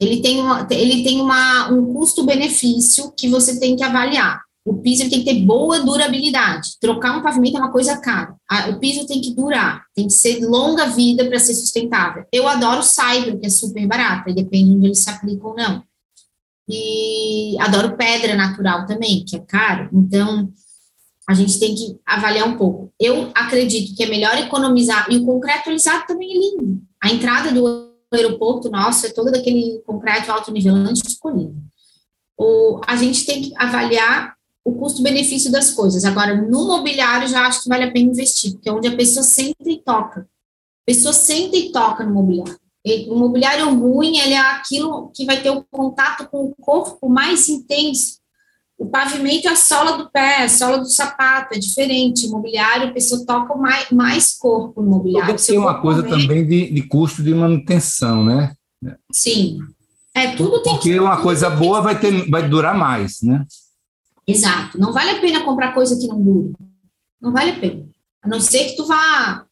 ele tem, uma, ele tem uma, um custo-benefício que você tem que avaliar. O piso tem que ter boa durabilidade. Trocar um pavimento é uma coisa cara. O piso tem que durar, tem que ser longa vida para ser sustentável. Eu adoro Cyber, que é super barata, e depende de onde ele se aplica ou não. E adoro pedra natural também, que é caro. Então, a gente tem que avaliar um pouco. Eu acredito que é melhor economizar, e o concreto alisado também é lindo. A entrada do aeroporto nosso é toda daquele concreto alto nivelante escolhido. O, a gente tem que avaliar o custo-benefício das coisas. Agora, no mobiliário, já acho que vale a pena investir, porque é onde a pessoa senta e toca. A pessoa senta e toca no mobiliário. O mobiliário ruim, ele é aquilo que vai ter o contato com o corpo mais intenso. O pavimento é a sola do pé, a sola do sapato, é diferente. O mobiliário, a pessoa toca mais, mais corpo no mobiliário. Tem uma coisa também de, de custo de manutenção, né? Sim. É, tudo tem Porque uma coisa boa vai, ter, vai durar mais, né? Exato. Não vale a pena comprar coisa que não dure. Não vale a pena. A não ser que tu vá.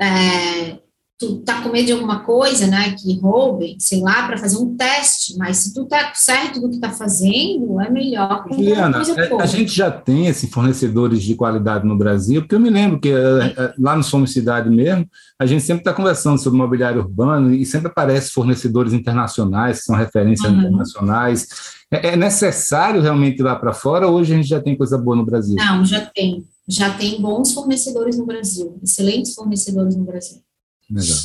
É, tu tá com medo de alguma coisa, né? Que roubem, sei lá, para fazer um teste. Mas se tu tá certo do que tá fazendo, é melhor. Juliana, a, a gente já tem esses fornecedores de qualidade no Brasil, porque eu me lembro que é, lá no Somos Cidade mesmo, a gente sempre está conversando sobre mobiliário urbano e sempre aparece fornecedores internacionais, que são referências uhum. internacionais. É, é necessário realmente ir lá para fora ou hoje a gente já tem coisa boa no Brasil? Não, já tem. Já tem bons fornecedores no Brasil, excelentes fornecedores no Brasil. Legal.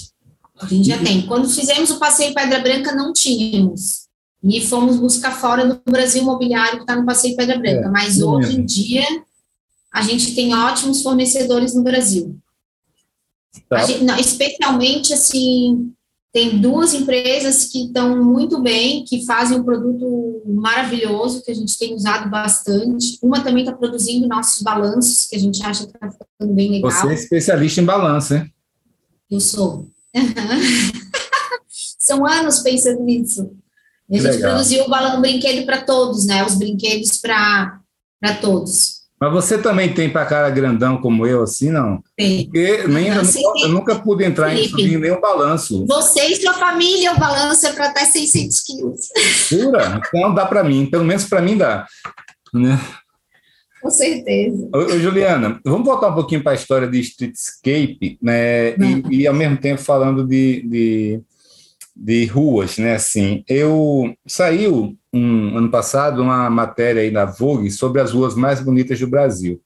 A gente já tem. Quando fizemos o passeio Pedra Branca, não tínhamos. E fomos buscar fora do Brasil imobiliário que está no passeio Pedra Branca. É, Mas hoje mesmo. em dia, a gente tem ótimos fornecedores no Brasil. Tá. Gente, não, especialmente, assim, tem duas empresas que estão muito bem, que fazem um produto maravilhoso, que a gente tem usado bastante. Uma também está produzindo nossos balanços, que a gente acha que está ficando bem legal. Você é especialista em balanço, hein? Eu sou. São anos pensando nisso. A gente legal. produziu o balão brinquedo para todos, né? Os brinquedos para todos. Mas você também tem para cara grandão como eu, assim, não? Tem. Porque nem, eu, nunca, eu, nunca pude entrar em subir nenhum balanço. Você e sua família, o balanço é para até 600 quilos. Jura? Então dá para mim, pelo menos para mim dá. Né? Com certeza. Ô, ô, Juliana, vamos voltar um pouquinho para a história de Streetscape, né? E, e, ao mesmo tempo falando de, de, de ruas, né? Assim, eu saiu um, ano passado uma matéria aí na Vogue sobre as ruas mais bonitas do Brasil.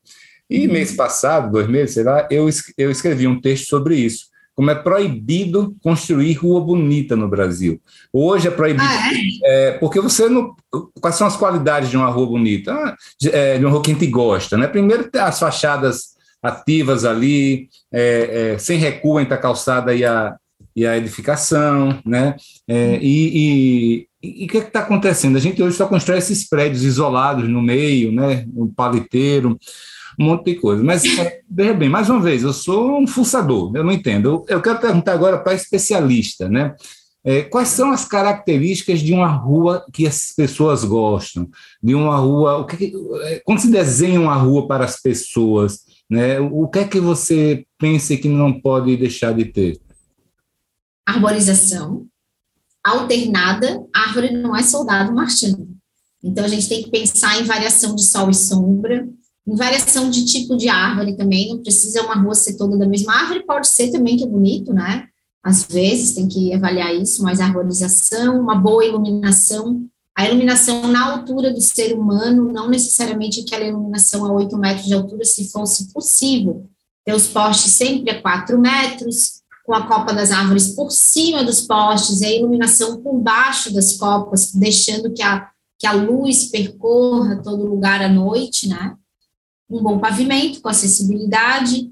E uhum. mês passado, dois meses, sei lá, eu, eu escrevi um texto sobre isso. Como é proibido construir rua bonita no Brasil. Hoje é proibido. Ah, é? É, porque você não. Quais são as qualidades de uma rua bonita? Ah, de, é, de uma rua que a gente gosta, né? Primeiro, as fachadas ativas ali, é, é, sem recuo entre a calçada e a, e a edificação, né? É, e, e o que está acontecendo? A gente hoje só constrói esses prédios isolados no meio, né? Um paliteiro, um monte de coisa. Mas, veja bem, mais uma vez, eu sou um fuçador, eu não entendo. Eu, eu quero perguntar agora para especialista, né? É, quais são as características de uma rua que as pessoas gostam? De uma rua. O que, é, quando se desenha uma rua para as pessoas, né, o que é que você pensa que não pode deixar de ter? Arborização, alternada, árvore não é soldado marchando. Então, a gente tem que pensar em variação de sol e sombra, variação de tipo de árvore também, não precisa uma rua ser toda da mesma árvore, pode ser também que é bonito, né? Às vezes tem que avaliar isso, mas arborização, uma boa iluminação, a iluminação na altura do ser humano, não necessariamente aquela iluminação a 8 metros de altura, se fosse possível, ter os postes sempre a 4 metros, com a copa das árvores por cima dos postes e a iluminação por baixo das copas, deixando que a, que a luz percorra todo lugar à noite, né? Um bom pavimento com acessibilidade,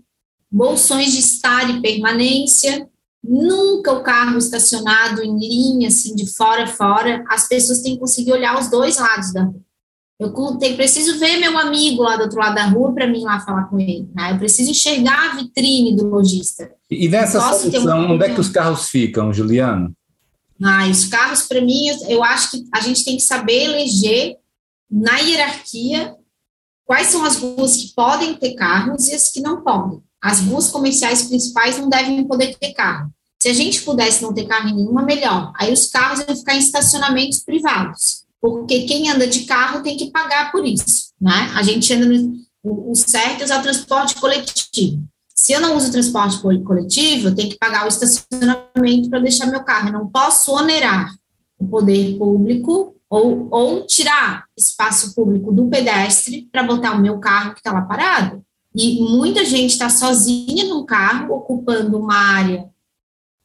bolsões de estar e permanência, nunca o carro estacionado em linha, assim, de fora a fora, as pessoas têm que conseguir olhar os dois lados da rua. Eu tenho, preciso ver meu amigo lá do outro lado da rua para mim lá falar com ele. Né? Eu preciso enxergar a vitrine do lojista. E nessa solução, onde é que os carros ficam, Juliano? Ah, os carros, para mim, eu acho que a gente tem que saber eleger na hierarquia quais são as ruas que podem ter carros e as que não podem. As ruas comerciais principais não devem poder ter carro. Se a gente pudesse não ter carro nenhuma, melhor. Aí os carros iam ficar em estacionamentos privados, porque quem anda de carro tem que pagar por isso, né? A gente anda no, o, certo é usar o transporte coletivo. Se eu não uso transporte coletivo, eu tenho que pagar o estacionamento para deixar meu carro. Eu não posso onerar o poder público ou, ou tirar espaço público do pedestre para botar o meu carro que está lá parado. E muita gente está sozinha num carro, ocupando uma área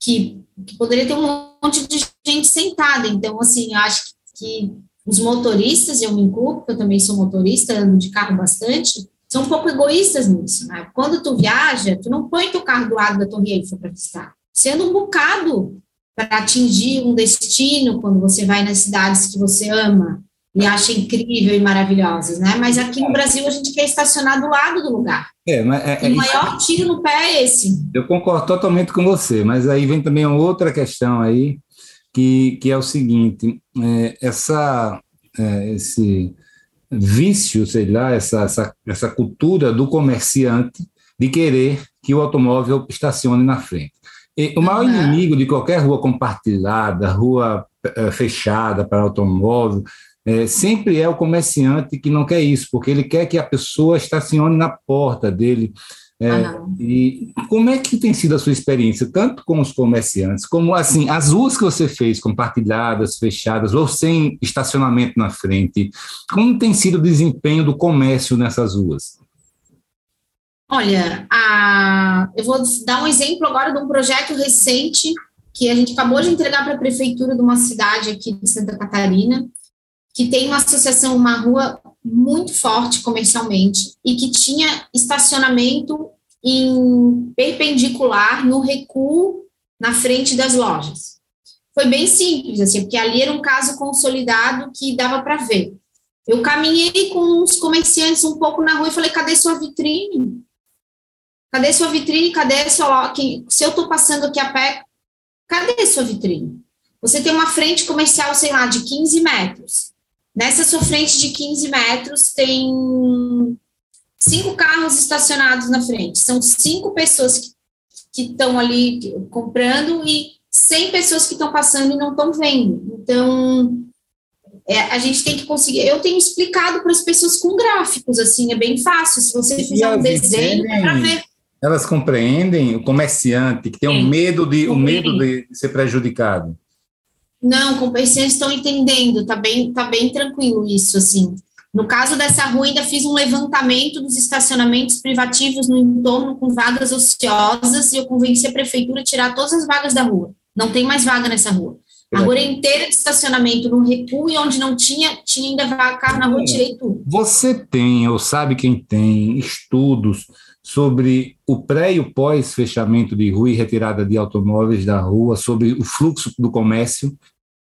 que, que poderia ter um monte de gente sentada. Então, assim, eu acho que os motoristas, eu me inculpo, eu também sou motorista, ando de carro bastante, são um pouco egoístas nisso. Né? Quando tu viaja, tu não põe teu carro do lado da Torre Eiffel para visitar. Sendo um bocado para atingir um destino quando você vai nas cidades que você ama e acha incrível e maravilhosas, né? Mas aqui no Brasil a gente quer estacionar do lado do lugar. É, mas é, é, o maior tiro no pé é esse. Eu concordo totalmente com você, mas aí vem também uma outra questão aí que, que é o seguinte: é, essa é, esse vício, sei lá, essa, essa, essa cultura do comerciante de querer que o automóvel estacione na frente. E o maior uhum. inimigo de qualquer rua compartilhada, rua é, fechada para automóvel, é, sempre é o comerciante que não quer isso, porque ele quer que a pessoa estacione na porta dele. É, uhum. E como é que tem sido a sua experiência, tanto com os comerciantes, como assim, as ruas que você fez, compartilhadas, fechadas, ou sem estacionamento na frente, como tem sido o desempenho do comércio nessas ruas? Olha, a, eu vou dar um exemplo agora de um projeto recente que a gente acabou de entregar para a prefeitura de uma cidade aqui de Santa Catarina, que tem uma associação, uma rua muito forte comercialmente e que tinha estacionamento em perpendicular no recuo na frente das lojas. Foi bem simples, assim, porque ali era um caso consolidado que dava para ver. Eu caminhei com os comerciantes um pouco na rua e falei: cadê sua vitrine? Cadê sua vitrine? Cadê sua. Se eu estou passando aqui a pé, cadê sua vitrine? Você tem uma frente comercial, sei lá, de 15 metros. Nessa sua frente de 15 metros tem cinco carros estacionados na frente. São cinco pessoas que estão ali comprando e 100 pessoas que estão passando e não estão vendo. Então, é, a gente tem que conseguir. Eu tenho explicado para as pessoas com gráficos, assim, é bem fácil. Se você fizer um desenho, é para ver. Elas compreendem o comerciante que tem o medo de o medo de ser prejudicado. Não, comerciantes estão entendendo, tá bem, tá bem tranquilo isso, assim. No caso dessa rua, ainda fiz um levantamento dos estacionamentos privativos no entorno com vagas ociosas e eu convenci a prefeitura a tirar todas as vagas da rua. Não tem mais vaga nessa rua. A rua inteira de estacionamento no recuo e onde não tinha, tinha ainda vaga, carro na rua, tirei tudo. Você tem, ou sabe quem tem, estudos sobre o pré e o pós-fechamento de rua e retirada de automóveis da rua, sobre o fluxo do comércio,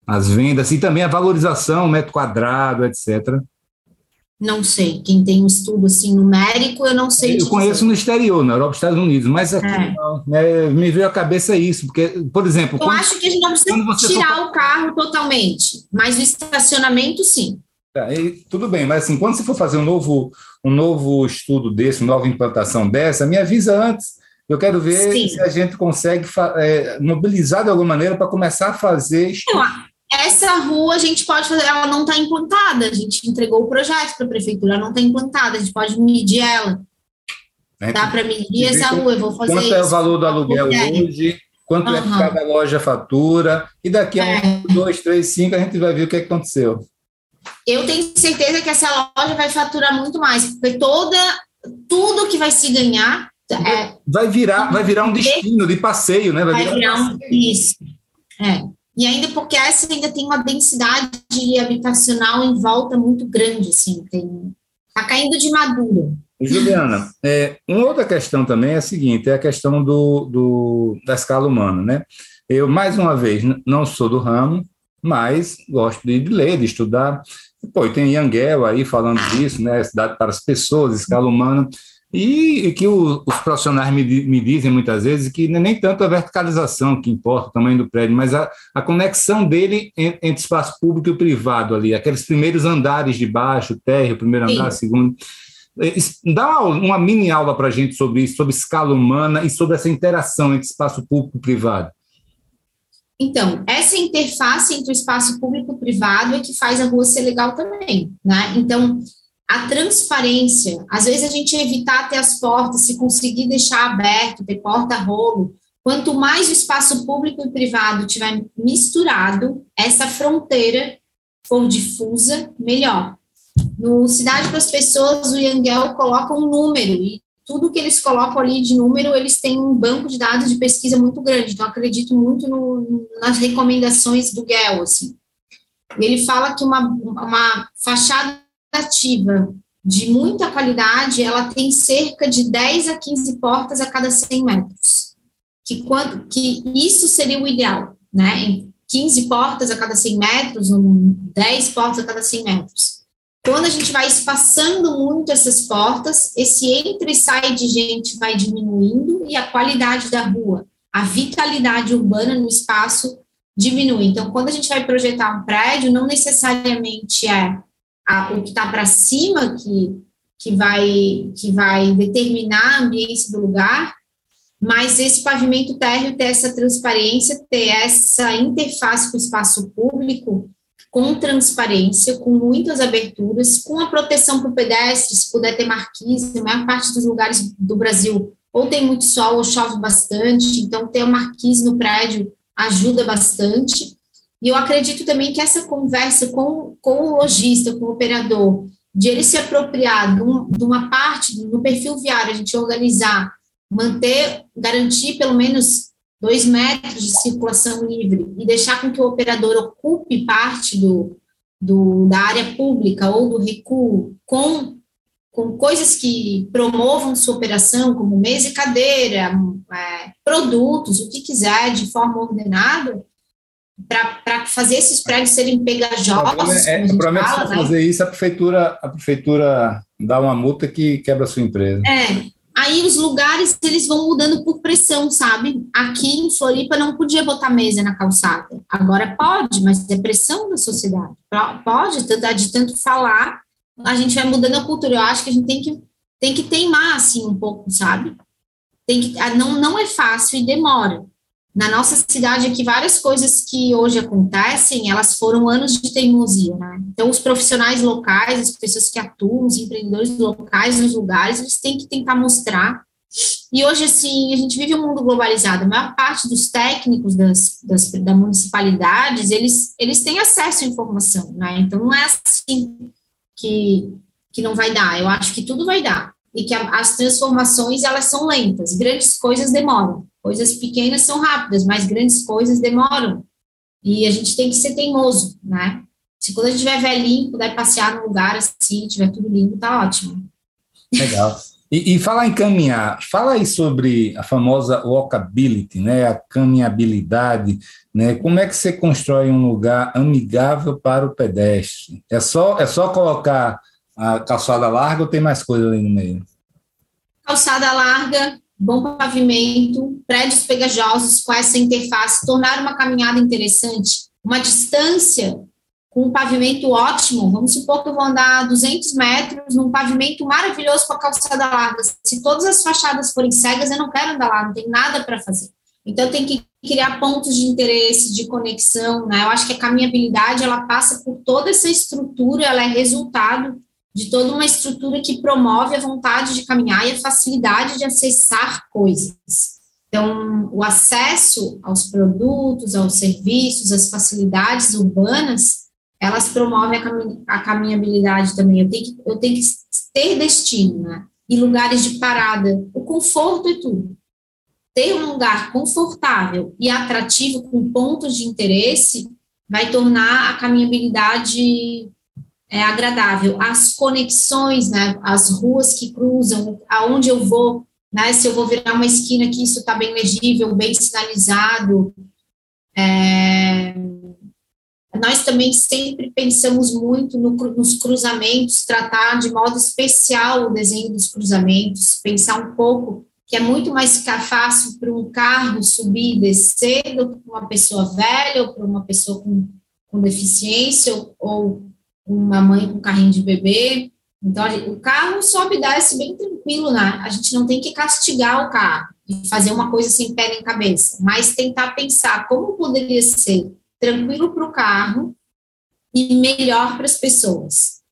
as vendas e também a valorização, metro quadrado, etc. Não sei. Quem tem um estudo assim numérico, eu não sei. Eu dizer. conheço no exterior, na Europa, Estados Unidos, mas aqui é. não, né, me veio à cabeça isso, porque, por exemplo. Eu quando, acho que a gente não precisa tirar for... o carro totalmente, mas o estacionamento, sim. Tá, tudo bem, mas assim, quando você for fazer um novo, um novo estudo desse, uma nova implantação dessa, me avisa antes. Eu quero ver Sim. se a gente consegue é, mobilizar de alguma maneira para começar a fazer. Estudo. Essa rua a gente pode fazer, ela não está implantada, a gente entregou o projeto para a prefeitura, ela não está implantada, a gente pode medir ela. É, Dá para medir essa rua, eu vou fazer Quanto isso. é o valor do aluguel hoje? Quanto uhum. é que cada loja fatura? E daqui a é. um, dois, três, cinco, a gente vai ver o que aconteceu eu tenho certeza que essa loja vai faturar muito mais, porque toda tudo que vai se ganhar é, vai virar vai virar um destino de passeio, né? Vai, vai virar, um, isso. É. E ainda porque essa ainda tem uma densidade habitacional em volta muito grande, assim, tem tá caindo de madura. Juliana, é, uma outra questão também é a seguinte, é a questão do, do, da escala humana, né? Eu, mais uma vez, não sou do ramo, mas gosto de, ler, de estudar. Pô, e tem Yangel aí falando disso, né? Cidade para as pessoas, escala humana. E, e que o, os profissionais me, me, dizem muitas vezes que é nem tanto a verticalização que importa, o tamanho do prédio, mas a, a conexão dele entre, entre espaço público e privado ali, aqueles primeiros andares de baixo, térreo, primeiro andar, Sim. segundo. É, dá uma mini aula para a gente sobre isso, sobre escala humana e sobre essa interação entre espaço público e privado. Então, essa interface entre o espaço público e privado é que faz a rua ser legal também, né? Então, a transparência, às vezes a gente evitar ter as portas, se conseguir deixar aberto, ter porta-rolo, quanto mais o espaço público e privado tiver misturado, essa fronteira for difusa, melhor. No Cidade para as Pessoas, o Yangel coloca um número, e tudo que eles colocam ali de número, eles têm um banco de dados de pesquisa muito grande, então acredito muito no, nas recomendações do GEL, assim. Ele fala que uma, uma fachada ativa de muita qualidade, ela tem cerca de 10 a 15 portas a cada 100 metros. Que, quando, que isso seria o ideal, né? 15 portas a cada 100 metros, 10 portas a cada 100 metros. Quando a gente vai espaçando muito essas portas, esse entra e sai de gente vai diminuindo e a qualidade da rua, a vitalidade urbana no espaço diminui. Então, quando a gente vai projetar um prédio, não necessariamente é a, o que está para cima que, que, vai, que vai determinar a ambiência do lugar, mas esse pavimento térreo ter essa transparência, ter essa interface com o espaço público, com transparência, com muitas aberturas, com a proteção para o pedestre, se puder ter marquise, a maior parte dos lugares do Brasil ou tem muito sol ou chove bastante, então ter marquise no prédio ajuda bastante. E eu acredito também que essa conversa com, com o lojista, com o operador, de ele se apropriar de, de uma parte do perfil viário, a gente organizar, manter, garantir pelo menos dois metros de circulação livre e deixar com que o operador ocupe parte do, do, da área pública ou do recuo com, com coisas que promovam sua operação, como mesa e cadeira, é, produtos, o que quiser, de forma ordenada, para fazer esses prédios serem pegajosos. É, o problema fala, é né? fazer isso, a prefeitura, a prefeitura dá uma multa que quebra a sua empresa. É, Aí os lugares eles vão mudando por pressão, sabe? Aqui em Floripa não podia botar mesa na calçada. Agora pode, mas é pressão da sociedade. Pode, de tanto falar, a gente vai mudando a cultura. Eu acho que a gente tem que, tem que teimar assim um pouco, sabe? Tem que, ah, não, não é fácil e demora na nossa cidade aqui, várias coisas que hoje acontecem, elas foram anos de teimosia, né? Então, os profissionais locais, as pessoas que atuam, os empreendedores locais nos lugares, eles têm que tentar mostrar. E hoje, assim, a gente vive um mundo globalizado. A maior parte dos técnicos das, das, das municipalidades, eles, eles têm acesso à informação, né? Então, não é assim que, que não vai dar. Eu acho que tudo vai dar. E que a, as transformações, elas são lentas. Grandes coisas demoram. Coisas pequenas são rápidas, mas grandes coisas demoram. E a gente tem que ser teimoso, né? Se quando a gente estiver velhinho, puder passear no lugar assim, tiver tudo lindo, tá ótimo. Legal. E, e falar em caminhar, fala aí sobre a famosa walkability, né? A caminhabilidade, né? Como é que você constrói um lugar amigável para o pedestre? É só, é só colocar a calçada larga ou tem mais coisa ali no meio? Calçada larga, bom pavimento, prédios pegajosos com essa interface, tornar uma caminhada interessante, uma distância com um pavimento ótimo, vamos supor que eu vou andar 200 metros num pavimento maravilhoso com a calçada larga. Se todas as fachadas forem cegas, eu não quero andar lá, não tem nada para fazer. Então, tem que criar pontos de interesse, de conexão, né? Eu acho que a caminhabilidade, ela passa por toda essa estrutura, ela é resultado de toda uma estrutura que promove a vontade de caminhar e a facilidade de acessar coisas. Então, o acesso aos produtos, aos serviços, às facilidades urbanas, elas promovem a, caminhabilidade também. Eu tenho, que, eu tenho que ter destino, né? E lugares de parada. O conforto é tudo. Ter um lugar confortável e atrativo com pontos de interesse vai tornar a caminhabilidade é, agradável. As conexões, né, as ruas que cruzam, aonde eu vou, né, se eu vou virar uma esquina que isso está bem legível, bem sinalizado. É, nós também sempre pensamos muito no, nos cruzamentos, tratar de modo especial o desenho dos cruzamentos, pensar um pouco que é muito mais fácil para um carro subir e descer do que para uma pessoa velha ou para uma pessoa com, com deficiência ou, ou uma mãe com carrinho de bebê. Então, o carro sobe e desce bem tranquilo, né? A gente não tem que castigar o carro. e fazer uma coisa sem pé nem cabeça, mas tentar pensar como poderia ser tranquilo para o carro e melhor para as pessoas.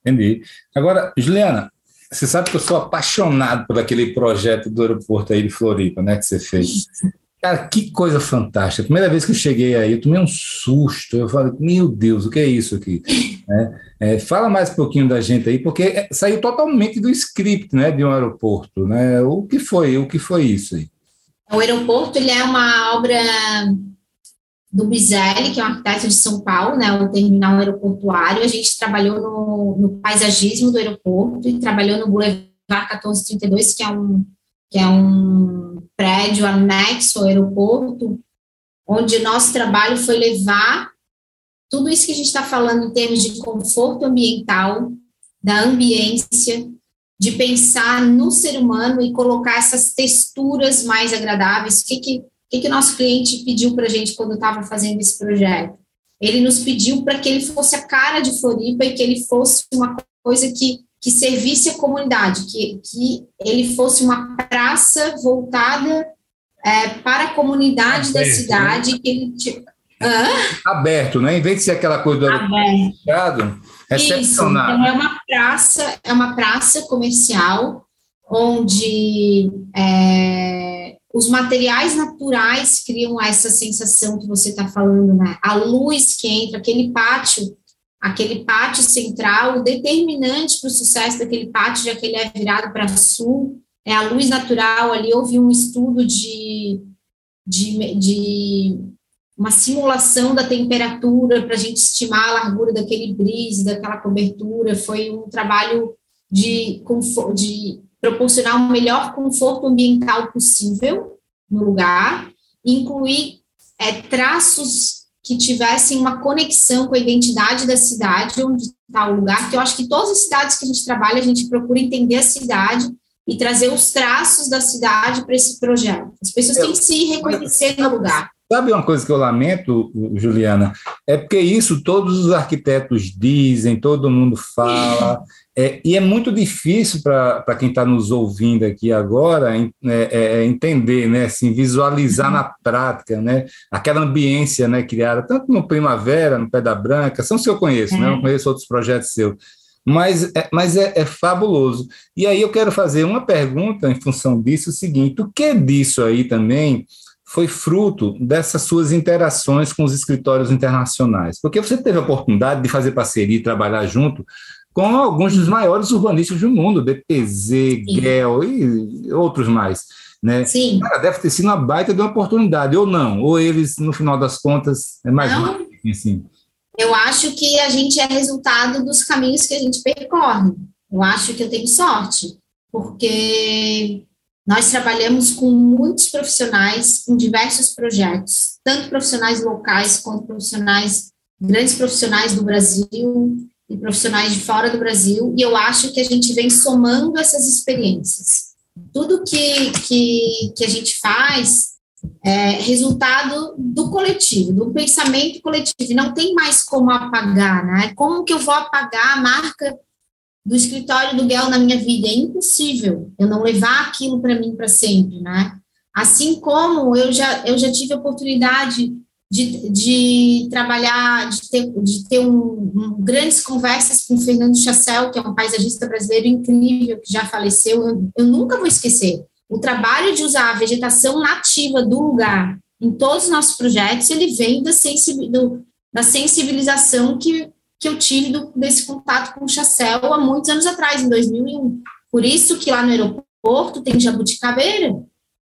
Entendi. Agora, Juliana, você sabe que eu sou apaixonado por aquele projeto do aeroporto aí de Floripa, né, que você fez. Cara, que coisa fantástica. Primeira vez que eu cheguei aí, eu tomei um susto. Eu falei, meu Deus, o que é isso aqui? É, é, fala mais um pouquinho da gente aí, porque é, saiu totalmente do script né, de um aeroporto. Né? O que foi? O que foi isso aí? O aeroporto ele é uma obra do Bizelli, que é um arquiteto de São Paulo, né, o terminal aeroportuário. A gente trabalhou no, no paisagismo do aeroporto e trabalhou no Boulevard 1432, que é um que é um prédio anexo ao aeroporto, onde nosso trabalho foi levar tudo isso que a gente está falando em termos de conforto ambiental, da ambiência, de pensar no ser humano e colocar essas texturas mais agradáveis. O que, que, que, que o nosso cliente pediu para a gente quando estava fazendo esse projeto? Ele nos pediu para que ele fosse a cara de Floripa e que ele fosse uma coisa que que servisse a comunidade, que, que ele fosse uma praça voltada é, para a comunidade Aberto, da né? cidade, né? que ele Hã? Aberto, né? Em vez de ser aquela coisa do fechado, recepcionado. Então é uma praça, é uma praça comercial onde é, os materiais naturais criam essa sensação que você está falando, né? A luz que entra, aquele pátio aquele pátio central, o determinante para o sucesso daquele pátio, já que ele é virado para sul, é a luz natural. Ali houve um estudo de, de, de uma simulação da temperatura para a gente estimar a largura daquele brise, daquela cobertura. Foi um trabalho de, de proporcionar o melhor conforto ambiental possível no lugar, incluir é, traços que tivessem uma conexão com a identidade da cidade, onde está o lugar, que eu acho que todas as cidades que a gente trabalha, a gente procura entender a cidade e trazer os traços da cidade para esse projeto. As pessoas têm que se reconhecer no lugar. Sabe uma coisa que eu lamento, Juliana? É porque isso todos os arquitetos dizem, todo mundo fala, é, e é muito difícil para quem está nos ouvindo aqui agora é, é, é, entender, né, assim, visualizar uhum. na prática né, aquela ambiência né, criada, tanto no Primavera, no Pedra Branca, são os que eu conheço, né, eu uhum. conheço outros projetos seus, mas, é, mas é, é, fabuloso. E aí eu quero fazer uma pergunta em função disso, o seguinte, o que disso aí também foi fruto dessas suas interações com os escritórios internacionais, porque você teve a oportunidade de fazer parceria e trabalhar junto com alguns dos maiores urbanistas do mundo, DPZ, GEL e outros mais. Né? Sim. Cara, deve ter sido uma baita de uma oportunidade, ou não, ou eles, no final das contas, é mais não. assim. Eu acho que a gente é resultado dos caminhos que a gente percorre. Eu acho que eu tenho sorte, porque nós trabalhamos com muitos profissionais, com diversos projetos, tanto profissionais locais quanto profissionais, grandes profissionais do Brasil e profissionais de fora do Brasil, e eu acho que a gente vem somando essas experiências. Tudo que, que, que a gente faz é resultado do coletivo, do pensamento coletivo, não tem mais como apagar, né? Como que eu vou apagar a marca do escritório do Guel na minha vida. É impossível eu não levar aquilo para mim para sempre, né? Assim como eu já, eu já tive a oportunidade de, de trabalhar, de ter, de ter um, um, grandes conversas com o Fernando Chassel, que é um paisagista brasileiro incrível, que já faleceu, eu, eu nunca vou esquecer. O trabalho de usar a vegetação nativa do lugar em todos os nossos projetos, ele vem da, sensibilização que, que eu tive do, desse contato com o Chassel há muitos anos atrás, em 2001. Por isso que lá no aeroporto tem jabuticabeira,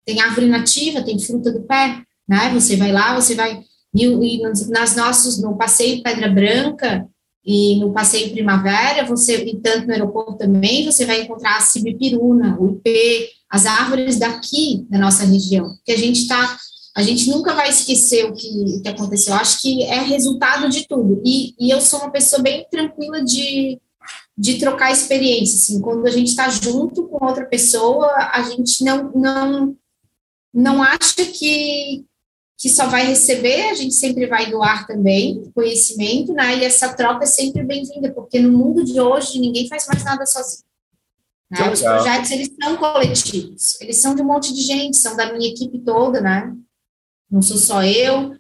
tem árvore nativa, tem fruta do pé, né? Você vai lá, você vai... E, e nas nossos, no passeio Pedra Branca e no passeio Primavera, você, e tanto no aeroporto também, você vai encontrar a cibipiruna, o ipê, as árvores daqui da nossa região, que a gente está a gente nunca vai esquecer o que, que aconteceu. Eu acho que é resultado de tudo. E, e eu sou uma pessoa bem tranquila de, de trocar experiência. Assim, quando a gente está junto com outra pessoa, a gente não, não, não acha que, que só vai receber, a gente sempre vai doar também conhecimento, né? E essa troca é sempre bem-vinda, porque no mundo de hoje ninguém faz mais nada sozinho. Né? Os projetos, eles são coletivos, eles são de um monte de gente, são da minha equipe toda, né? Não sou só eu,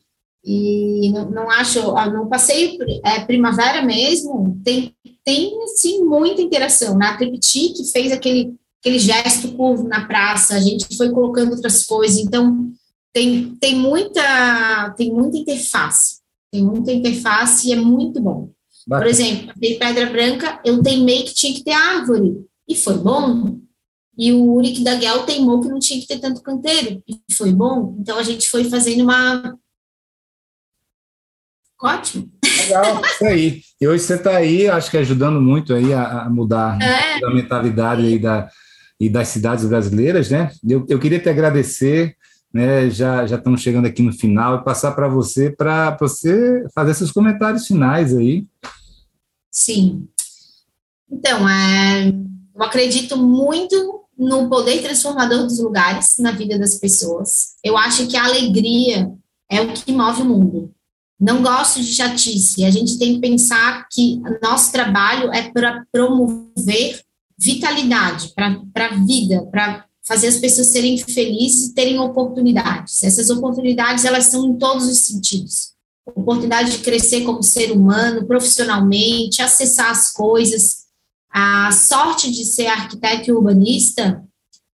e não, não acho, no passeio é, primavera mesmo, tem, tem, sim, muita interação. Na Tripti, que fez aquele, aquele gesto curvo na praça, a gente foi colocando outras coisas, então tem, tem, muita, tem muita interface, tem muita interface e é muito bom. Bacana. Por exemplo, em Pedra Branca, eu teimei que tinha que ter árvore, e foi bom. E o Uric da Guel teimou que não tinha que ter tanto canteiro, e foi bom. Então, a gente foi fazendo uma... Ótimo. Legal, isso aí. E hoje você está aí, acho que ajudando muito aí a, a mudar é. a mentalidade aí da, e das cidades brasileiras, né? Eu, eu queria te agradecer, né? Já, já estamos chegando aqui no final e passar para você, para você fazer seus comentários finais aí. Sim. Então, é, eu acredito muito no poder transformador dos lugares na vida das pessoas. Eu acho que a alegria é o que move o mundo. Não gosto de chatice. A gente tem que pensar que nosso trabalho é para promover vitalidade para a vida, para fazer as pessoas serem felizes e terem oportunidades. Essas oportunidades, elas são em todos os sentidos. Oportunidade de crescer como ser humano, profissionalmente, acessar as coisas, a sorte de ser arquiteto e urbanista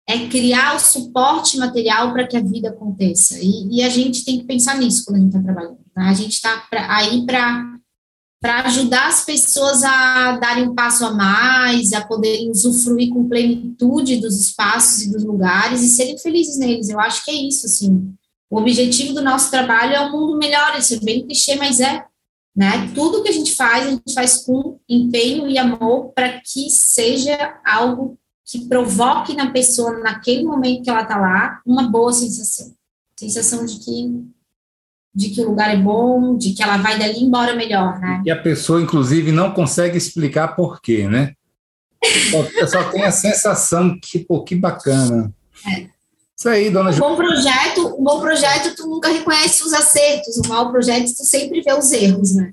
é criar o suporte material para que a vida aconteça. E, e, a gente tem que pensar nisso quando a gente está trabalhando. Né? A gente está aí para ajudar as pessoas a darem um passo a mais, a poderem usufruir com plenitude dos espaços e dos lugares e serem felizes neles. Eu acho que é isso, assim. O objetivo do nosso trabalho é um mundo melhor, isso é bem clichê, mas é. Né? Tudo que a gente faz, a gente faz com empenho e amor para que seja algo que provoque na pessoa, naquele momento que ela está lá, uma boa sensação. Sensação de que de que o lugar é bom, de que ela vai dali embora melhor, né? E a pessoa, inclusive, não consegue explicar por quê, né? Só, só tem a sensação que, pô, que bacana. É. Isso aí, dona Um bom projeto, um bom projeto, tu nunca reconhece os acertos. Um mau projeto, tu sempre vê os erros, né?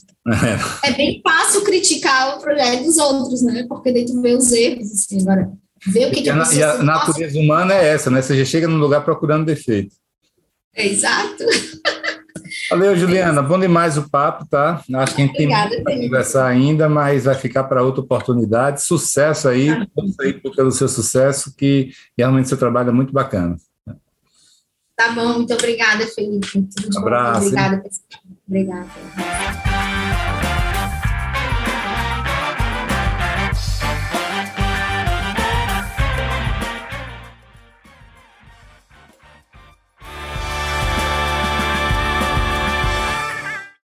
É, é bem fácil criticar o projeto dos outros, né? Porque daí tu vê os erros, assim, agora. Vê o que, que a, E a natureza humana é essa, né? Você já chega num lugar procurando defeito. exato. Valeu, Juliana. Bom demais o papo, tá? Acho que a gente Obrigada, tem para conversar ainda, mas vai ficar para outra oportunidade. Sucesso aí, ah. aí pelo seu sucesso, que realmente seu trabalho é muito bacana. Tá bom, muito obrigada, Felipe. Tudo de Abraço. Bom. Obrigada, pessoal. Obrigada.